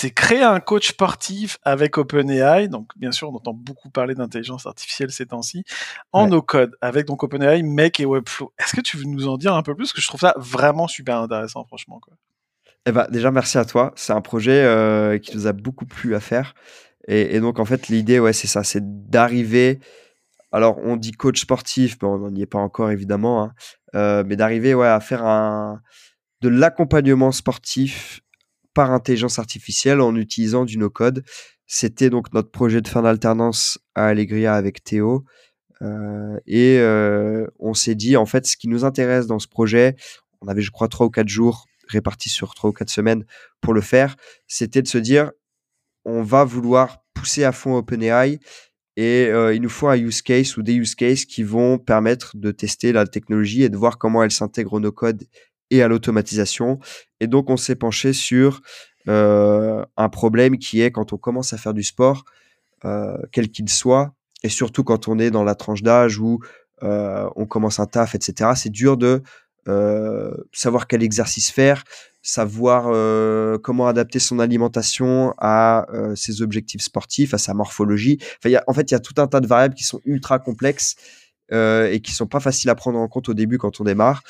c'est créer un coach sportif avec OpenAI. Donc, bien sûr, on entend beaucoup parler d'intelligence artificielle ces temps-ci, en no-code, avec donc OpenAI, Make et Webflow. Est-ce que tu veux nous en dire un peu plus? Parce que je trouve ça vraiment super intéressant, franchement. Quoi. Eh ben, déjà, merci à toi. C'est un projet euh, qui nous a beaucoup plu à faire. Et, et donc, en fait, l'idée, ouais, c'est ça, c'est d'arriver. Alors, on dit coach sportif, mais on n'y est pas encore, évidemment, hein, euh, mais d'arriver ouais, à faire un, de l'accompagnement sportif par intelligence artificielle en utilisant du no-code. C'était donc notre projet de fin d'alternance à Allegria avec Théo. Euh, et euh, on s'est dit, en fait, ce qui nous intéresse dans ce projet, on avait, je crois, trois ou quatre jours répartis sur trois ou quatre semaines pour le faire, c'était de se dire, on va vouloir pousser à fond OpenAI et euh, il nous faut un use case ou des use cases qui vont permettre de tester la technologie et de voir comment elle s'intègre au no-code et à l'automatisation. Et donc, on s'est penché sur euh, un problème qui est quand on commence à faire du sport, euh, quel qu'il soit, et surtout quand on est dans la tranche d'âge où euh, on commence un taf, etc. C'est dur de savoir quel exercice faire, savoir comment adapter son alimentation à ses objectifs sportifs, à sa morphologie. En fait, il y a tout un tas de variables qui sont ultra complexes et qui sont pas faciles à prendre en compte au début quand on démarre.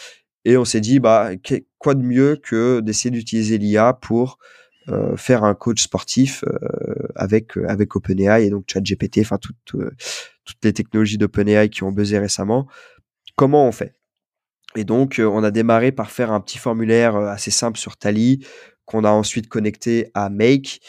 Et on s'est dit, bah, quoi de mieux que d'essayer d'utiliser l'IA pour euh, faire un coach sportif euh, avec euh, avec OpenAI et donc ChatGPT, enfin toutes toutes les technologies d'OpenAI qui ont buzzé récemment. Comment on fait? Et donc on a démarré par faire un petit formulaire assez simple sur Tally qu'on a ensuite connecté à Make.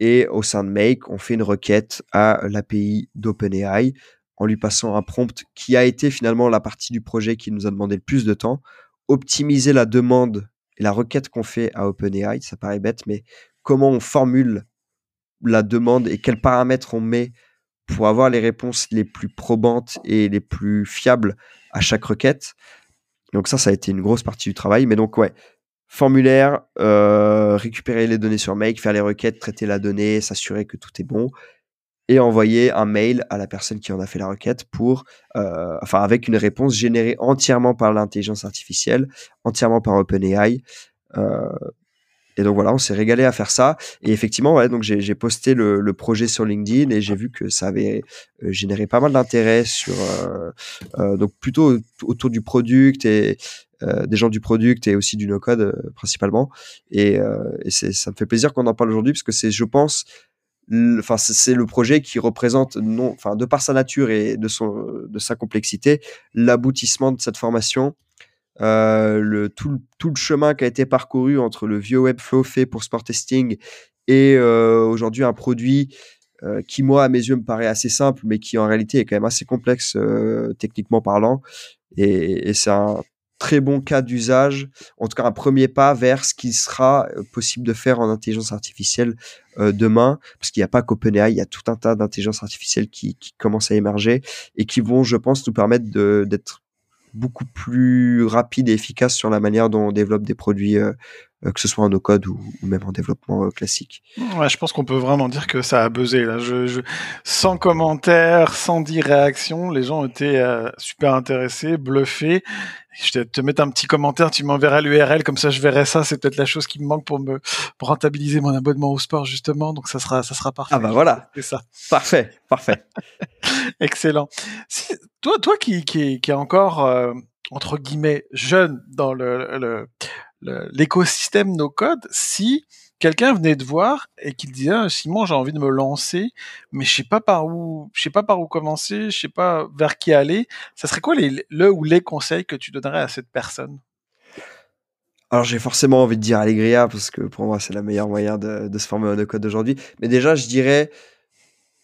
Et au sein de Make, on fait une requête à l'API d'OpenAI en lui passant un prompt qui a été finalement la partie du projet qui nous a demandé le plus de temps optimiser la demande et la requête qu'on fait à OpenAI, ça paraît bête, mais comment on formule la demande et quels paramètres on met pour avoir les réponses les plus probantes et les plus fiables à chaque requête. Donc ça, ça a été une grosse partie du travail. Mais donc ouais, formulaire, euh, récupérer les données sur Make, faire les requêtes, traiter la donnée, s'assurer que tout est bon et envoyer un mail à la personne qui en a fait la requête pour, euh, enfin, avec une réponse générée entièrement par l'intelligence artificielle, entièrement par OpenAI. Euh, et donc voilà, on s'est régalé à faire ça. Et effectivement, ouais, donc j'ai posté le, projet sur LinkedIn et j'ai vu que ça avait euh, généré pas mal d'intérêt sur, donc plutôt autour du product et des gens du product et aussi du no-code principalement. Et ça me fait plaisir qu'on en parle aujourd'hui parce que c'est, je pense, enfin c'est le projet qui représente non enfin de par sa nature et de son de sa complexité l'aboutissement de cette formation. Euh, le tout, tout le chemin qui a été parcouru entre le vieux Webflow fait pour sport testing et euh, aujourd'hui un produit euh, qui moi à mes yeux me paraît assez simple mais qui en réalité est quand même assez complexe euh, techniquement parlant. Et, et c'est un très bon cas d'usage, en tout cas un premier pas vers ce qui sera euh, possible de faire en intelligence artificielle euh, demain, parce qu'il n'y a pas qu'OpenAI, il y a tout un tas d'intelligence artificielle qui, qui commencent à émerger et qui vont, je pense, nous permettre d'être beaucoup plus rapide et efficace sur la manière dont on développe des produits euh, que ce soit en no-code ou, même en développement classique. Je pense qu'on peut vraiment dire que ça a buzzé là. Je, je, sans commentaires, sans dire réaction, les gens étaient super intéressés, bluffés. Je vais te mettre un petit commentaire, tu m'enverras l'URL, comme ça je verrai ça. C'est peut-être la chose qui me manque pour me pour rentabiliser mon abonnement au sport justement. Donc ça sera ça sera parfait. Ah bah voilà. C'est ça. Parfait, parfait. Excellent. Si, toi, toi qui qui qui est encore euh, entre guillemets jeune dans le, le l'écosystème no code si quelqu'un venait te voir et qu'il disait ah, Simon j'ai envie de me lancer mais je sais pas par où je sais pas par où commencer je sais pas vers qui aller. Ça serait quoi le ou les conseils que tu donnerais à cette personne? Alors j'ai forcément envie de dire Allegria parce que pour moi c'est la meilleure moyen de, se former en code aujourd'hui mais déjà je dirais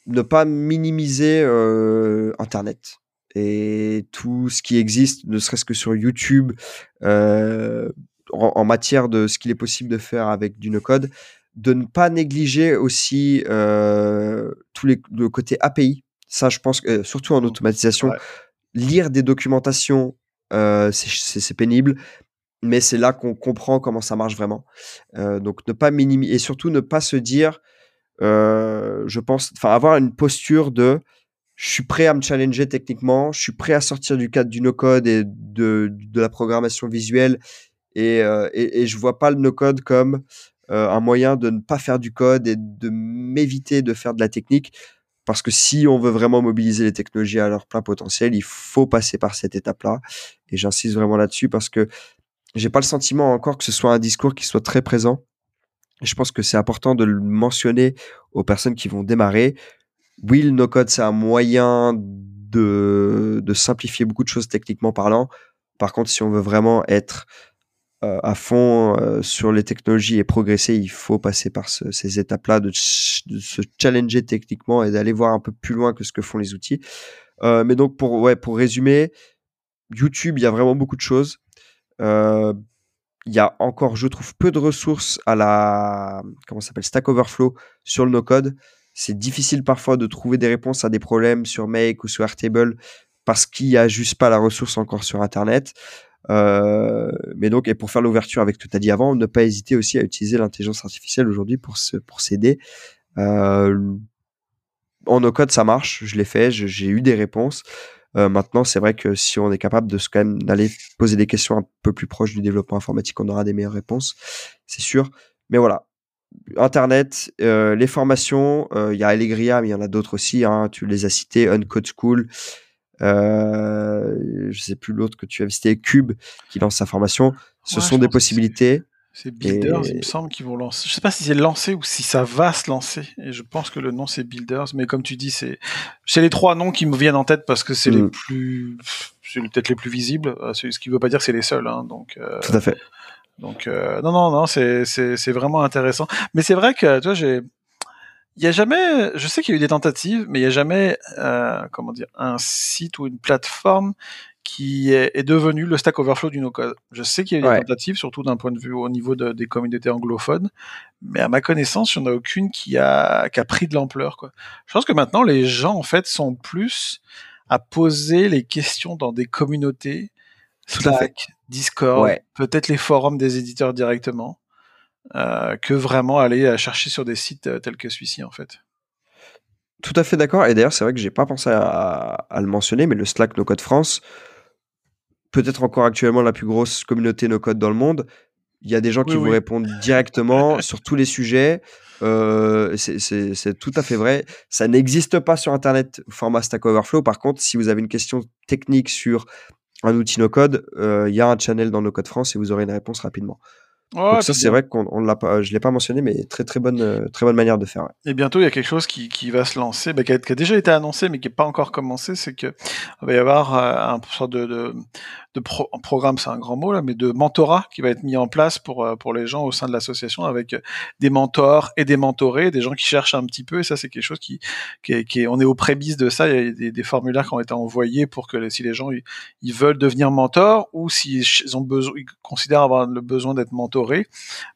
ne pas minimiser euh, internet et tout ce qui existe ne serait-ce que sur YouTube euh, en, en, matière de ce qu'il est possible de faire avec du no-code, de ne pas négliger aussi euh, tous les le côté API. Ça, je pense que euh, surtout en mmh. automatisation, ouais. lire des documentations, euh, c'est pénible, mais c'est là qu'on comprend comment ça marche vraiment. Euh, donc, ne pas minimiser et surtout ne pas se dire, je pense, enfin, avoir une posture de je suis prêt à me challenger techniquement, je suis prêt à sortir du cadre du no-code et de, de la programmation visuelle et, euh, et, je vois pas le no-code comme euh, un moyen de ne pas faire du code et de m'éviter de faire de la technique. Parce que si on veut vraiment mobiliser les technologies à leur plein potentiel, il faut passer par cette étape-là. Et j'insiste vraiment là-dessus parce que j'ai pas le sentiment encore que ce soit un discours qui soit très présent. Je pense que c'est important de le mentionner aux personnes qui vont démarrer. Oui, le no-code, c'est un moyen de, de simplifier beaucoup de choses techniquement parlant. Par contre, si on veut vraiment être à fond euh, sur les technologies et progresser, il faut passer par ces étapes-là, de, se challenger techniquement et d'aller voir un peu plus loin que ce que font les outils. Euh, mais donc, pour, ouais, pour résumer, YouTube, il y a vraiment beaucoup de choses. il y a encore, je trouve, peu de ressources à la comment s'appelle Stack Overflow sur le no-code. C'est difficile parfois de trouver des réponses à des problèmes sur Make ou sur Airtable parce qu'il n'y a juste pas la ressource encore sur Internet. Euh, mais donc, et pour faire l'ouverture avec tu as dit avant, ne pas hésiter aussi à utiliser l'intelligence artificielle aujourd'hui pour pour s'aider. Euh, en no code, ça marche. Je l'ai fait. J'ai eu des réponses. Euh, maintenant, c'est vrai que si on est capable de quand même d'aller poser des questions un peu plus proches du développement informatique, on aura des meilleures réponses, c'est sûr. Mais voilà, Internet, euh, les formations, il y a Allegria, mais il y en a d'autres aussi. Hein, tu les as cités, Uncode School. Euh, je sais plus l'autre que tu as cité, Cube, qui lance sa formation. Ce sont des possibilités. C'est Builders, il me semble qu'ils vont lancer. Je sais pas si c'est lancé ou si ça va se lancer. Et je pense que le nom c'est Builders, mais comme tu dis, c'est c'est les trois noms qui me viennent en tête parce que c'est les mm. plus, c'est peut-être les plus visibles. Ce qui veut pas dire que c'est les seuls. Hein, donc. Tout à fait. Donc euh, non non non, c'est c'est vraiment intéressant. Mais c'est vrai que tu vois j'ai il y a jamais, je sais qu'il y a eu des tentatives, mais il y a jamais, euh, comment dire, un site ou une plateforme qui est, est devenu le Stack Overflow du no-code. Je sais qu'il y a eu des tentatives, surtout d'un point de vue au niveau de, des communautés anglophones, mais à ma connaissance, il n'y en a aucune qui a, qui a pris de l'ampleur. Quoi. Je pense que maintenant, les gens, en fait, sont plus à poser les questions dans des communautés Slack, Discord, peut-être les forums des éditeurs directement, que vraiment aller euh, chercher sur des sites euh, tels que celui-ci en fait. Tout à fait d'accord. Et d'ailleurs, c'est vrai que j'ai pas pensé à, le mentionner, mais le Slack No Code France, peut-être encore actuellement la plus grosse communauté no code dans le monde. Il y a des gens qui vous répondent directement sur tous les sujets. c'est tout à fait vrai. Ça n'existe pas sur Internet, format Stack Overflow. Par contre, si vous avez une question technique sur un outil no code, euh, il y a un channel dans No Code France et vous aurez une réponse rapidement. Ça, c'est vrai qu'on l'a pas, je l'ai pas mentionné, mais très très bonne, euh, très bonne manière de faire. Et bientôt, il y a quelque chose qui, qui va se lancer, bah, qui, a, qui, a, déjà été annoncé, mais qui n'est pas encore commencé, c'est que va y avoir euh, un sorte de, de, de programme, c'est un grand mot là, mais de mentorat qui va être mis en place pour euh, pour les gens au sein de l'association avec des mentors et des mentorés, des gens qui cherchent un petit peu. Et ça, c'est quelque chose qui, qui, est, qui est, on est au prémices de ça. Il y a des, des, formulaires qui ont été envoyés pour que si les gens ils, veulent devenir mentors ou s'ils ont besoin, ils considèrent avoir le besoin d'être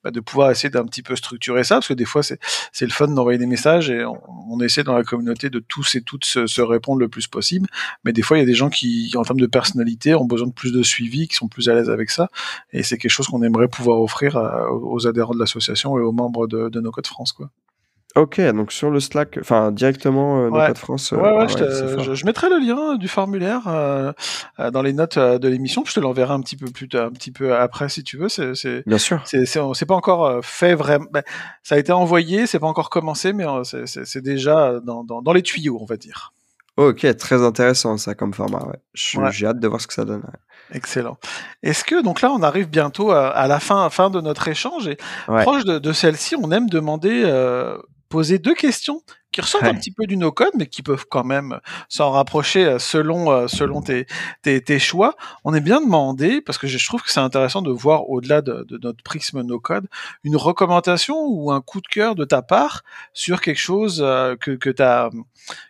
bah, de pouvoir essayer d'un petit peu structurer ça, parce que des fois c'est le fun d'envoyer des messages et on, essaie dans la communauté de tous et toutes se, répondre le plus possible. Mais des fois, il y a des gens qui, en termes de personnalité, ont besoin de plus de suivi, qui sont plus à l'aise avec ça. Et c'est quelque chose qu'on aimerait pouvoir offrir aux adhérents de l'association et aux membres de, de nos codes France, quoi. Ok, donc sur le Slack, enfin directement euh, dans France. Euh, ouais, ouais, je, je, mettrai le lien du formulaire euh, euh dans les notes de l'émission. Je te l'enverrai un petit peu plus, un petit peu après si tu veux. C'est, bien sûr. C'est, c'est, pas encore fait vraiment. Ben, ça a été envoyé, c'est pas encore commencé, mais c'est, déjà dans, dans, dans, les tuyaux, on va dire. Ok, très intéressant ça comme format. Ouais. J'ai hâte de voir ce que ça donne. Excellent. Est-ce que donc là on arrive bientôt à, à la fin, fin de notre échange et proche de, de celle-ci, on aime demander poser deux questions qui ressortent un petit peu du no-code, mais qui peuvent quand même s'en rapprocher euh, selon euh, selon tes, tes, tes, choix. On est bien demandé, parce que je trouve que c'est intéressant de voir au-delà de, de, notre prisme no-code, une recommandation ou un coup de cœur de ta part sur quelque chose euh, que, que tu as,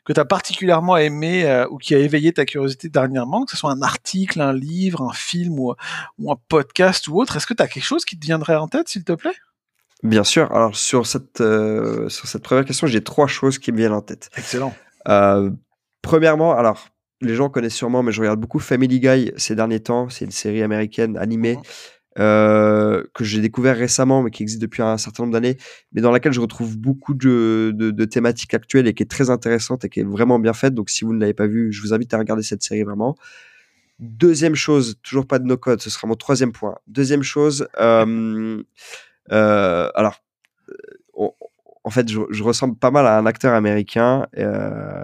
que as particulièrement aimé ou qui a éveillé ta curiosité dernièrement, que ce soit un article, un livre, un film ou, ou un podcast ou autre. Est-ce que tu as quelque chose qui te viendrait en tête, s'il te plaît? Bien sûr. Alors sur cette euh, sur cette première question, j'ai trois choses qui me viennent en tête. Excellent. Euh, premièrement, alors les gens connaissent sûrement, mais je regarde beaucoup Family Guy ces derniers temps. C'est une série américaine animée mhm. euh, que j'ai découvert récemment, mais qui existe depuis un certain nombre d'années, mais dans laquelle je retrouve beaucoup de, de, de, thématiques actuelles et qui est très intéressante et qui est vraiment bien faite. Donc si vous ne l'avez pas vue, je vous invite à regarder cette série vraiment. Deuxième chose, toujours pas de no code, ce sera mon troisième point. Deuxième chose. Euh, euh, alors, en fait, je, je, ressemble pas mal à un acteur américain. Euh,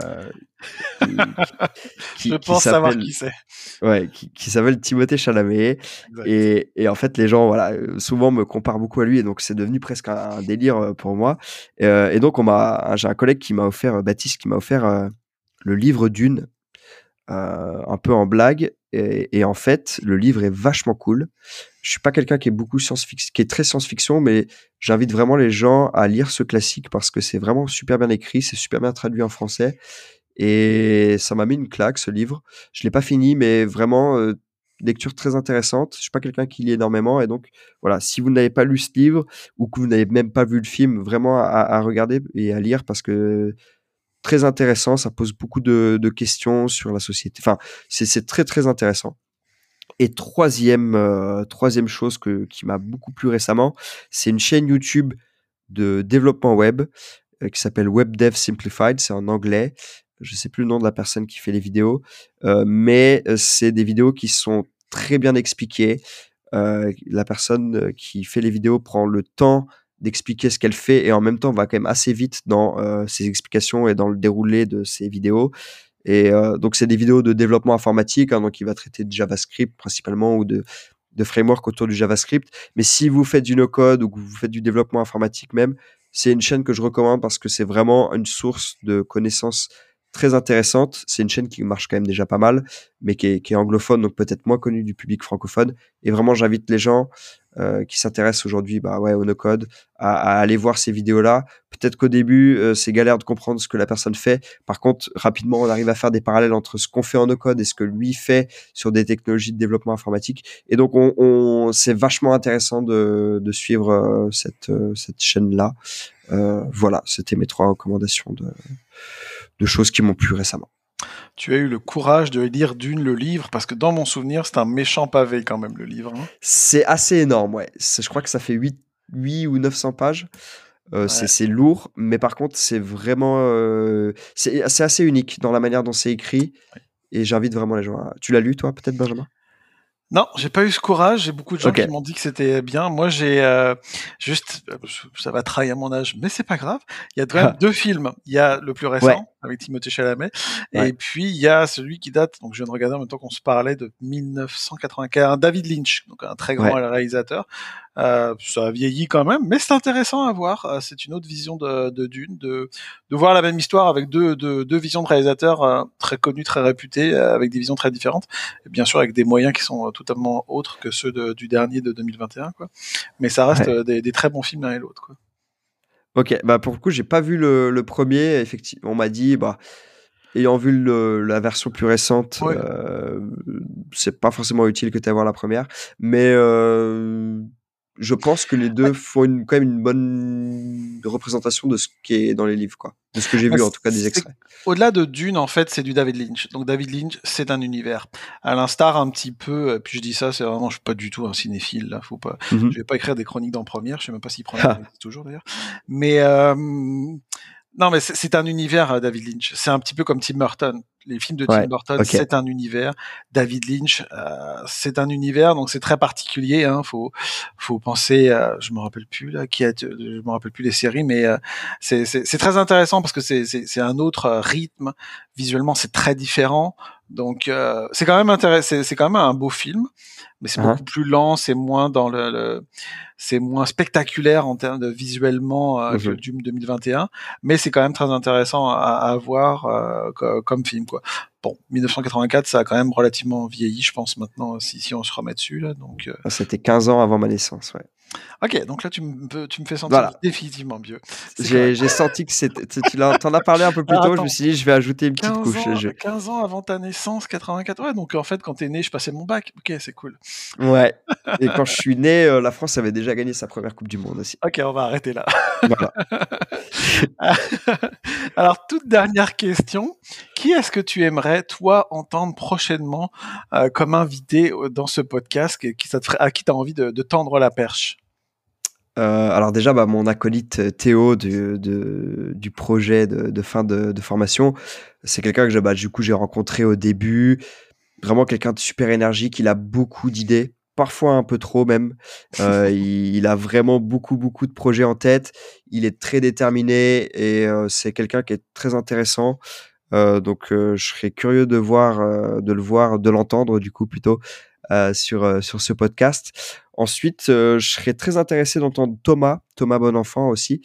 qui, je pense savoir qui c'est. Ouais, qui, qui s'appelle Timothée Chalamet. Et, et, en fait, les gens, voilà, souvent me comparent beaucoup à lui, et donc c'est devenu presque un, délire euh, pour moi. Euh, et donc, on m'a, j'ai un collègue qui m'a offert, Baptiste, qui m'a offert euh, le livre d'une, un peu en blague. Et, en fait, le livre est vachement cool. Je suis pas quelqu'un qui est beaucoup science-fiction, qui est très science-fiction, mais j'invite vraiment les gens à lire ce classique parce que c'est vraiment super bien écrit, c'est super bien traduit en français et ça m'a mis une claque, ce livre. Je l'ai pas fini, mais vraiment, euh, lecture très intéressante. Je suis pas quelqu'un qui lit énormément. Et donc, voilà, si vous n'avez pas lu ce livre ou que vous n'avez même pas vu le film, vraiment à, regarder et à lire parce que très intéressant. Ça pose beaucoup de, questions sur la société. Enfin, c'est très, très intéressant. Et troisième, euh, troisième chose que, qui m'a beaucoup plu récemment, c'est une chaîne YouTube de développement web euh, qui s'appelle Web Dev Simplified. C'est en anglais je sais plus le nom de la personne qui fait les vidéos, euh, mais c'est des vidéos qui sont très bien expliquées. La personne qui fait les vidéos prend le temps d'expliquer ce qu'elle fait et en même temps va quand même assez vite dans euh, ses explications et dans le déroulé de ses vidéos. Et donc c'est des vidéos de développement informatique, hein, donc il va traiter de JavaScript principalement ou de de framework autour du JavaScript. Mais si vous faites du no-code ou que vous faites du développement informatique même, c'est une chaîne que je recommande parce que c'est vraiment une source de connaissances très intéressante. C'est une chaîne qui marche quand même déjà pas mal, mais qui est, qui est anglophone, donc peut-être moins connue du public francophone. Et vraiment, j'invite les gens euh, qui s'intéressent aujourd'hui bah ouais, au no-code à, à, aller voir ces vidéos-là. Peut-être qu'au début, euh, c'est galère de comprendre ce que la personne fait. Par contre, rapidement, on arrive à faire des parallèles entre ce qu'on fait en no-code et ce que lui fait sur des technologies de développement informatique. Et donc, on, on c'est vachement intéressant de, de suivre euh, cette, euh, cette chaîne-là. voilà, c'était mes trois recommandations de de choses qui m'ont plu récemment. Tu as eu le courage de lire d'une le livre, parce que dans mon souvenir, c'est un méchant pavé quand même, le livre. Hein. c'est assez énorme, ouais. Je crois que ça fait 8, 8 ou 900 pages. Euh, C'est lourd, mais par contre, c'est vraiment. Euh, c'est assez unique dans la manière dont c'est écrit. Et j'invite vraiment les gens à. Tu l'as lu, toi, peut-être, Benjamin? Non, j'ai pas eu ce courage. J'ai beaucoup de gens qui m'ont dit que c'était bien. Moi, j'ai euh, juste, ça va trahir mon âge, mais c'est pas grave. Il y a quand même deux films. Il y a le plus récent avec Timothée Chalamet, et puis il y a celui qui date. Donc, je viens de regarder en même temps qu'on se parlait de 1995, David Lynch, donc un très grand réalisateur. Euh, ça a vieilli quand même, mais c'est intéressant à voir. Euh, c'est une autre vision de, de Dune, de, de voir la même histoire avec deux, deux, deux visions de réalisateurs euh, très connus, très réputés, avec des visions très différentes, et bien sûr avec des moyens qui sont totalement autres que ceux de, du dernier de 2021. Quoi. Mais ça reste des, des, très bons films l'un et l'autre. Quoi. Ok, bah pour le coup, j'ai pas vu le, le premier. Effectivement, on m'a dit, bah ayant vu le, la version plus récente, euh, c'est pas forcément utile que tu aies voir la première, mais euh, je pense que les deux font une, quand même une bonne représentation de ce qui est dans les livres, quoi. De ce que j'ai vu, en tout cas, des extraits. Au-delà de Dune, en fait, c'est du David Lynch. Donc, David Lynch, c'est un univers. À l'instar, un petit peu, euh, puis je dis ça, c'est vraiment, je suis pas du tout un cinéphile, là, faut pas, mm-hmm. je vais pas écrire des chroniques d'en première, je sais même pas s'il prend toujours, d'ailleurs. Mais, euh, non, mais c'est un univers, euh, David Lynch. C'est un petit peu comme Tim Burton. Les films de Tim Burton, c'est un univers. David Lynch, euh, c'est un univers, donc c'est très particulier. Hein. Faut, faut penser. Euh, je me rappelle plus là, qui a, je me rappelle plus les séries, mais euh, c'est très intéressant parce que c'est un autre euh, rythme. Visuellement, c'est très différent. Donc, euh, c'est quand même intéressant. C'est quand même un beau film, mais c'est uh-huh. beaucoup plus lent. C'est moins dans le, le c'est moins spectaculaire en termes de visuellement euh, que le Doom 2021, mais c'est quand même très intéressant à, à voir euh, comme film quoi. Bon, 1984, ça a quand même relativement vieilli, je pense maintenant, si, si on se remet dessus là. Donc, euh... Ah, c'était 15 ans avant ma naissance, ouais. Ok, donc là tu me, tu me fais sentir voilà. définitivement mieux. J'ai senti que c'était. Tu en as parlé un peu plus ah, tôt, attends. je me suis dit, je vais ajouter une petite couche. Je... 15 ans avant ta naissance, 84. Ouais, donc en fait, quand t'es né, je passais mon bac. Ok, c'est cool. Ouais. Et quand je suis né, euh, la France avait déjà gagné sa première Coupe du Monde aussi. Ok, on va arrêter là. Voilà. Alors, toute dernière question. Qui est-ce que tu aimerais, toi, entendre prochainement euh, comme invité euh, dans ce podcast qui, ça te ferait, à qui tu as envie de, de tendre la perche? Euh, alors déjà, bah, mon acolyte euh, Théo du, de, du projet de, de fin de, de formation, c'est quelqu'un que bah, du coup j'ai rencontré au début. Vraiment quelqu'un de super énergique, il a beaucoup d'idées. parfois un peu trop même. Euh, il, a vraiment beaucoup, beaucoup de projets en tête. Il est très déterminé et euh, c'est quelqu'un qui est très intéressant. Donc, je serais curieux de voir, de le voir, de l'entendre du coup plutôt sur sur ce podcast. Ensuite, je serais très intéressé d'entendre Thomas, Thomas Bonenfant aussi,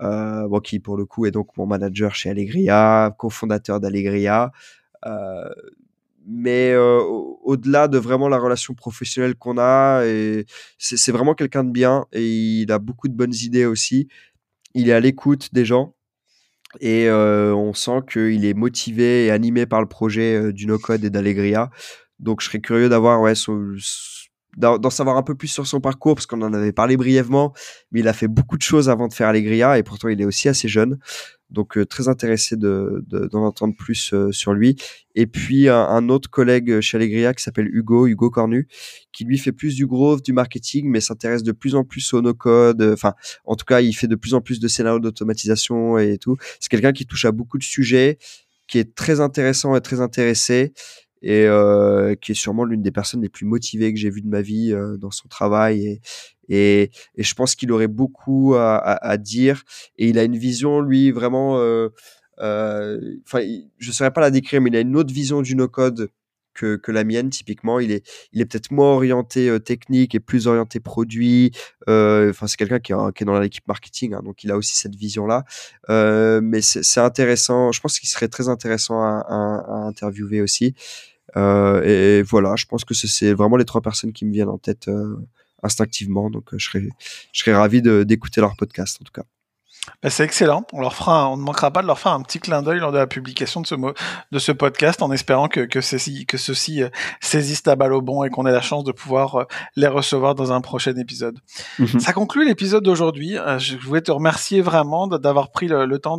bon, qui pour le coup est donc mon manager chez Allegria, cofondateur d'Allegria. Euh, mais euh, au-delà de vraiment la relation professionnelle qu'on a, c'est vraiment quelqu'un de bien et il a beaucoup de bonnes idées aussi. Il est à l'écoute des gens et euh, on sent qu'il est motivé et animé par le projet euh, du No-Code et d'Allegria. Donc je serais curieux d'avoir ouais, d'en savoir un peu plus sur son parcours parce qu'on en avait parlé brièvement, mais il a fait beaucoup de choses avant de faire Allegria et pourtant il est aussi assez jeune. Donc euh, très intéressé de, d'en entendre plus euh, sur lui. Et puis un, autre collègue chez Allegria qui s'appelle Hugo, Hugo Cornu, qui lui fait plus du growth, du marketing, mais s'intéresse de plus en plus au no-code. Enfin, en tout cas, il fait de plus en plus de scénarios d'automatisation et tout. C'est quelqu'un qui touche à beaucoup de sujets, qui est très intéressant et très intéressé et euh, qui est sûrement l'une des personnes les plus motivées que j'ai vues de ma vie euh, dans son travail et, et, je pense qu'il aurait beaucoup à, dire. Et il a une vision lui vraiment euh, enfin je saurais pas la décrire mais il a une autre vision du no code que, que, la mienne typiquement. Il est il est peut-être moins orienté technique et plus orienté produit. Enfin c'est quelqu'un qui, qui, est dans l'équipe marketing hein, donc il a aussi cette vision là euh, mais c'est intéressant. Je pense qu'il serait très intéressant à interviewer aussi euh, et, voilà, je pense que c'est vraiment les trois personnes qui me viennent en tête euh, instinctivement. Donc, euh, je serais, je serais ravi d'écouter leur podcast en tout cas. Bah, c'est excellent. On leur fera, on ne manquera pas de leur faire un petit clin d'œil lors de la publication de ce de ce podcast, en espérant que que ceci que ceux-ci euh, saisissent la balle au bon et qu'on ait la chance de pouvoir euh, les recevoir dans un prochain épisode. Mhm. Ça conclut l'épisode d'aujourd'hui. Euh, je voulais te remercier vraiment d'avoir pris le, temps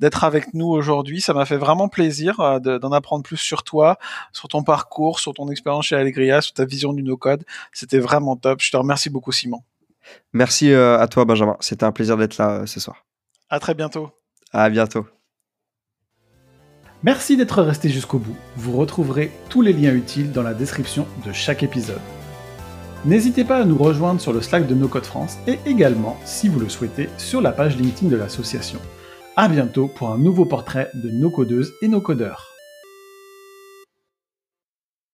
d'être avec nous aujourd'hui. Ça m'a fait vraiment plaisir d'en apprendre plus sur toi, sur ton parcours, sur ton expérience chez Allegria, sur ta vision du no-code. C'était vraiment top. Je te remercie beaucoup, Simon. Merci euh, à toi, Benjamin. C'était un plaisir d'être là euh, ce soir. À très bientôt. À bientôt. Merci d'être resté jusqu'au bout. Vous retrouverez tous les liens utiles dans la description de chaque épisode. N'hésitez pas à nous rejoindre sur le Slack de No Code France et également, si vous le souhaitez, sur la page LinkedIn de l'association. À bientôt pour un nouveau portrait de nos codeuses et nos codeurs.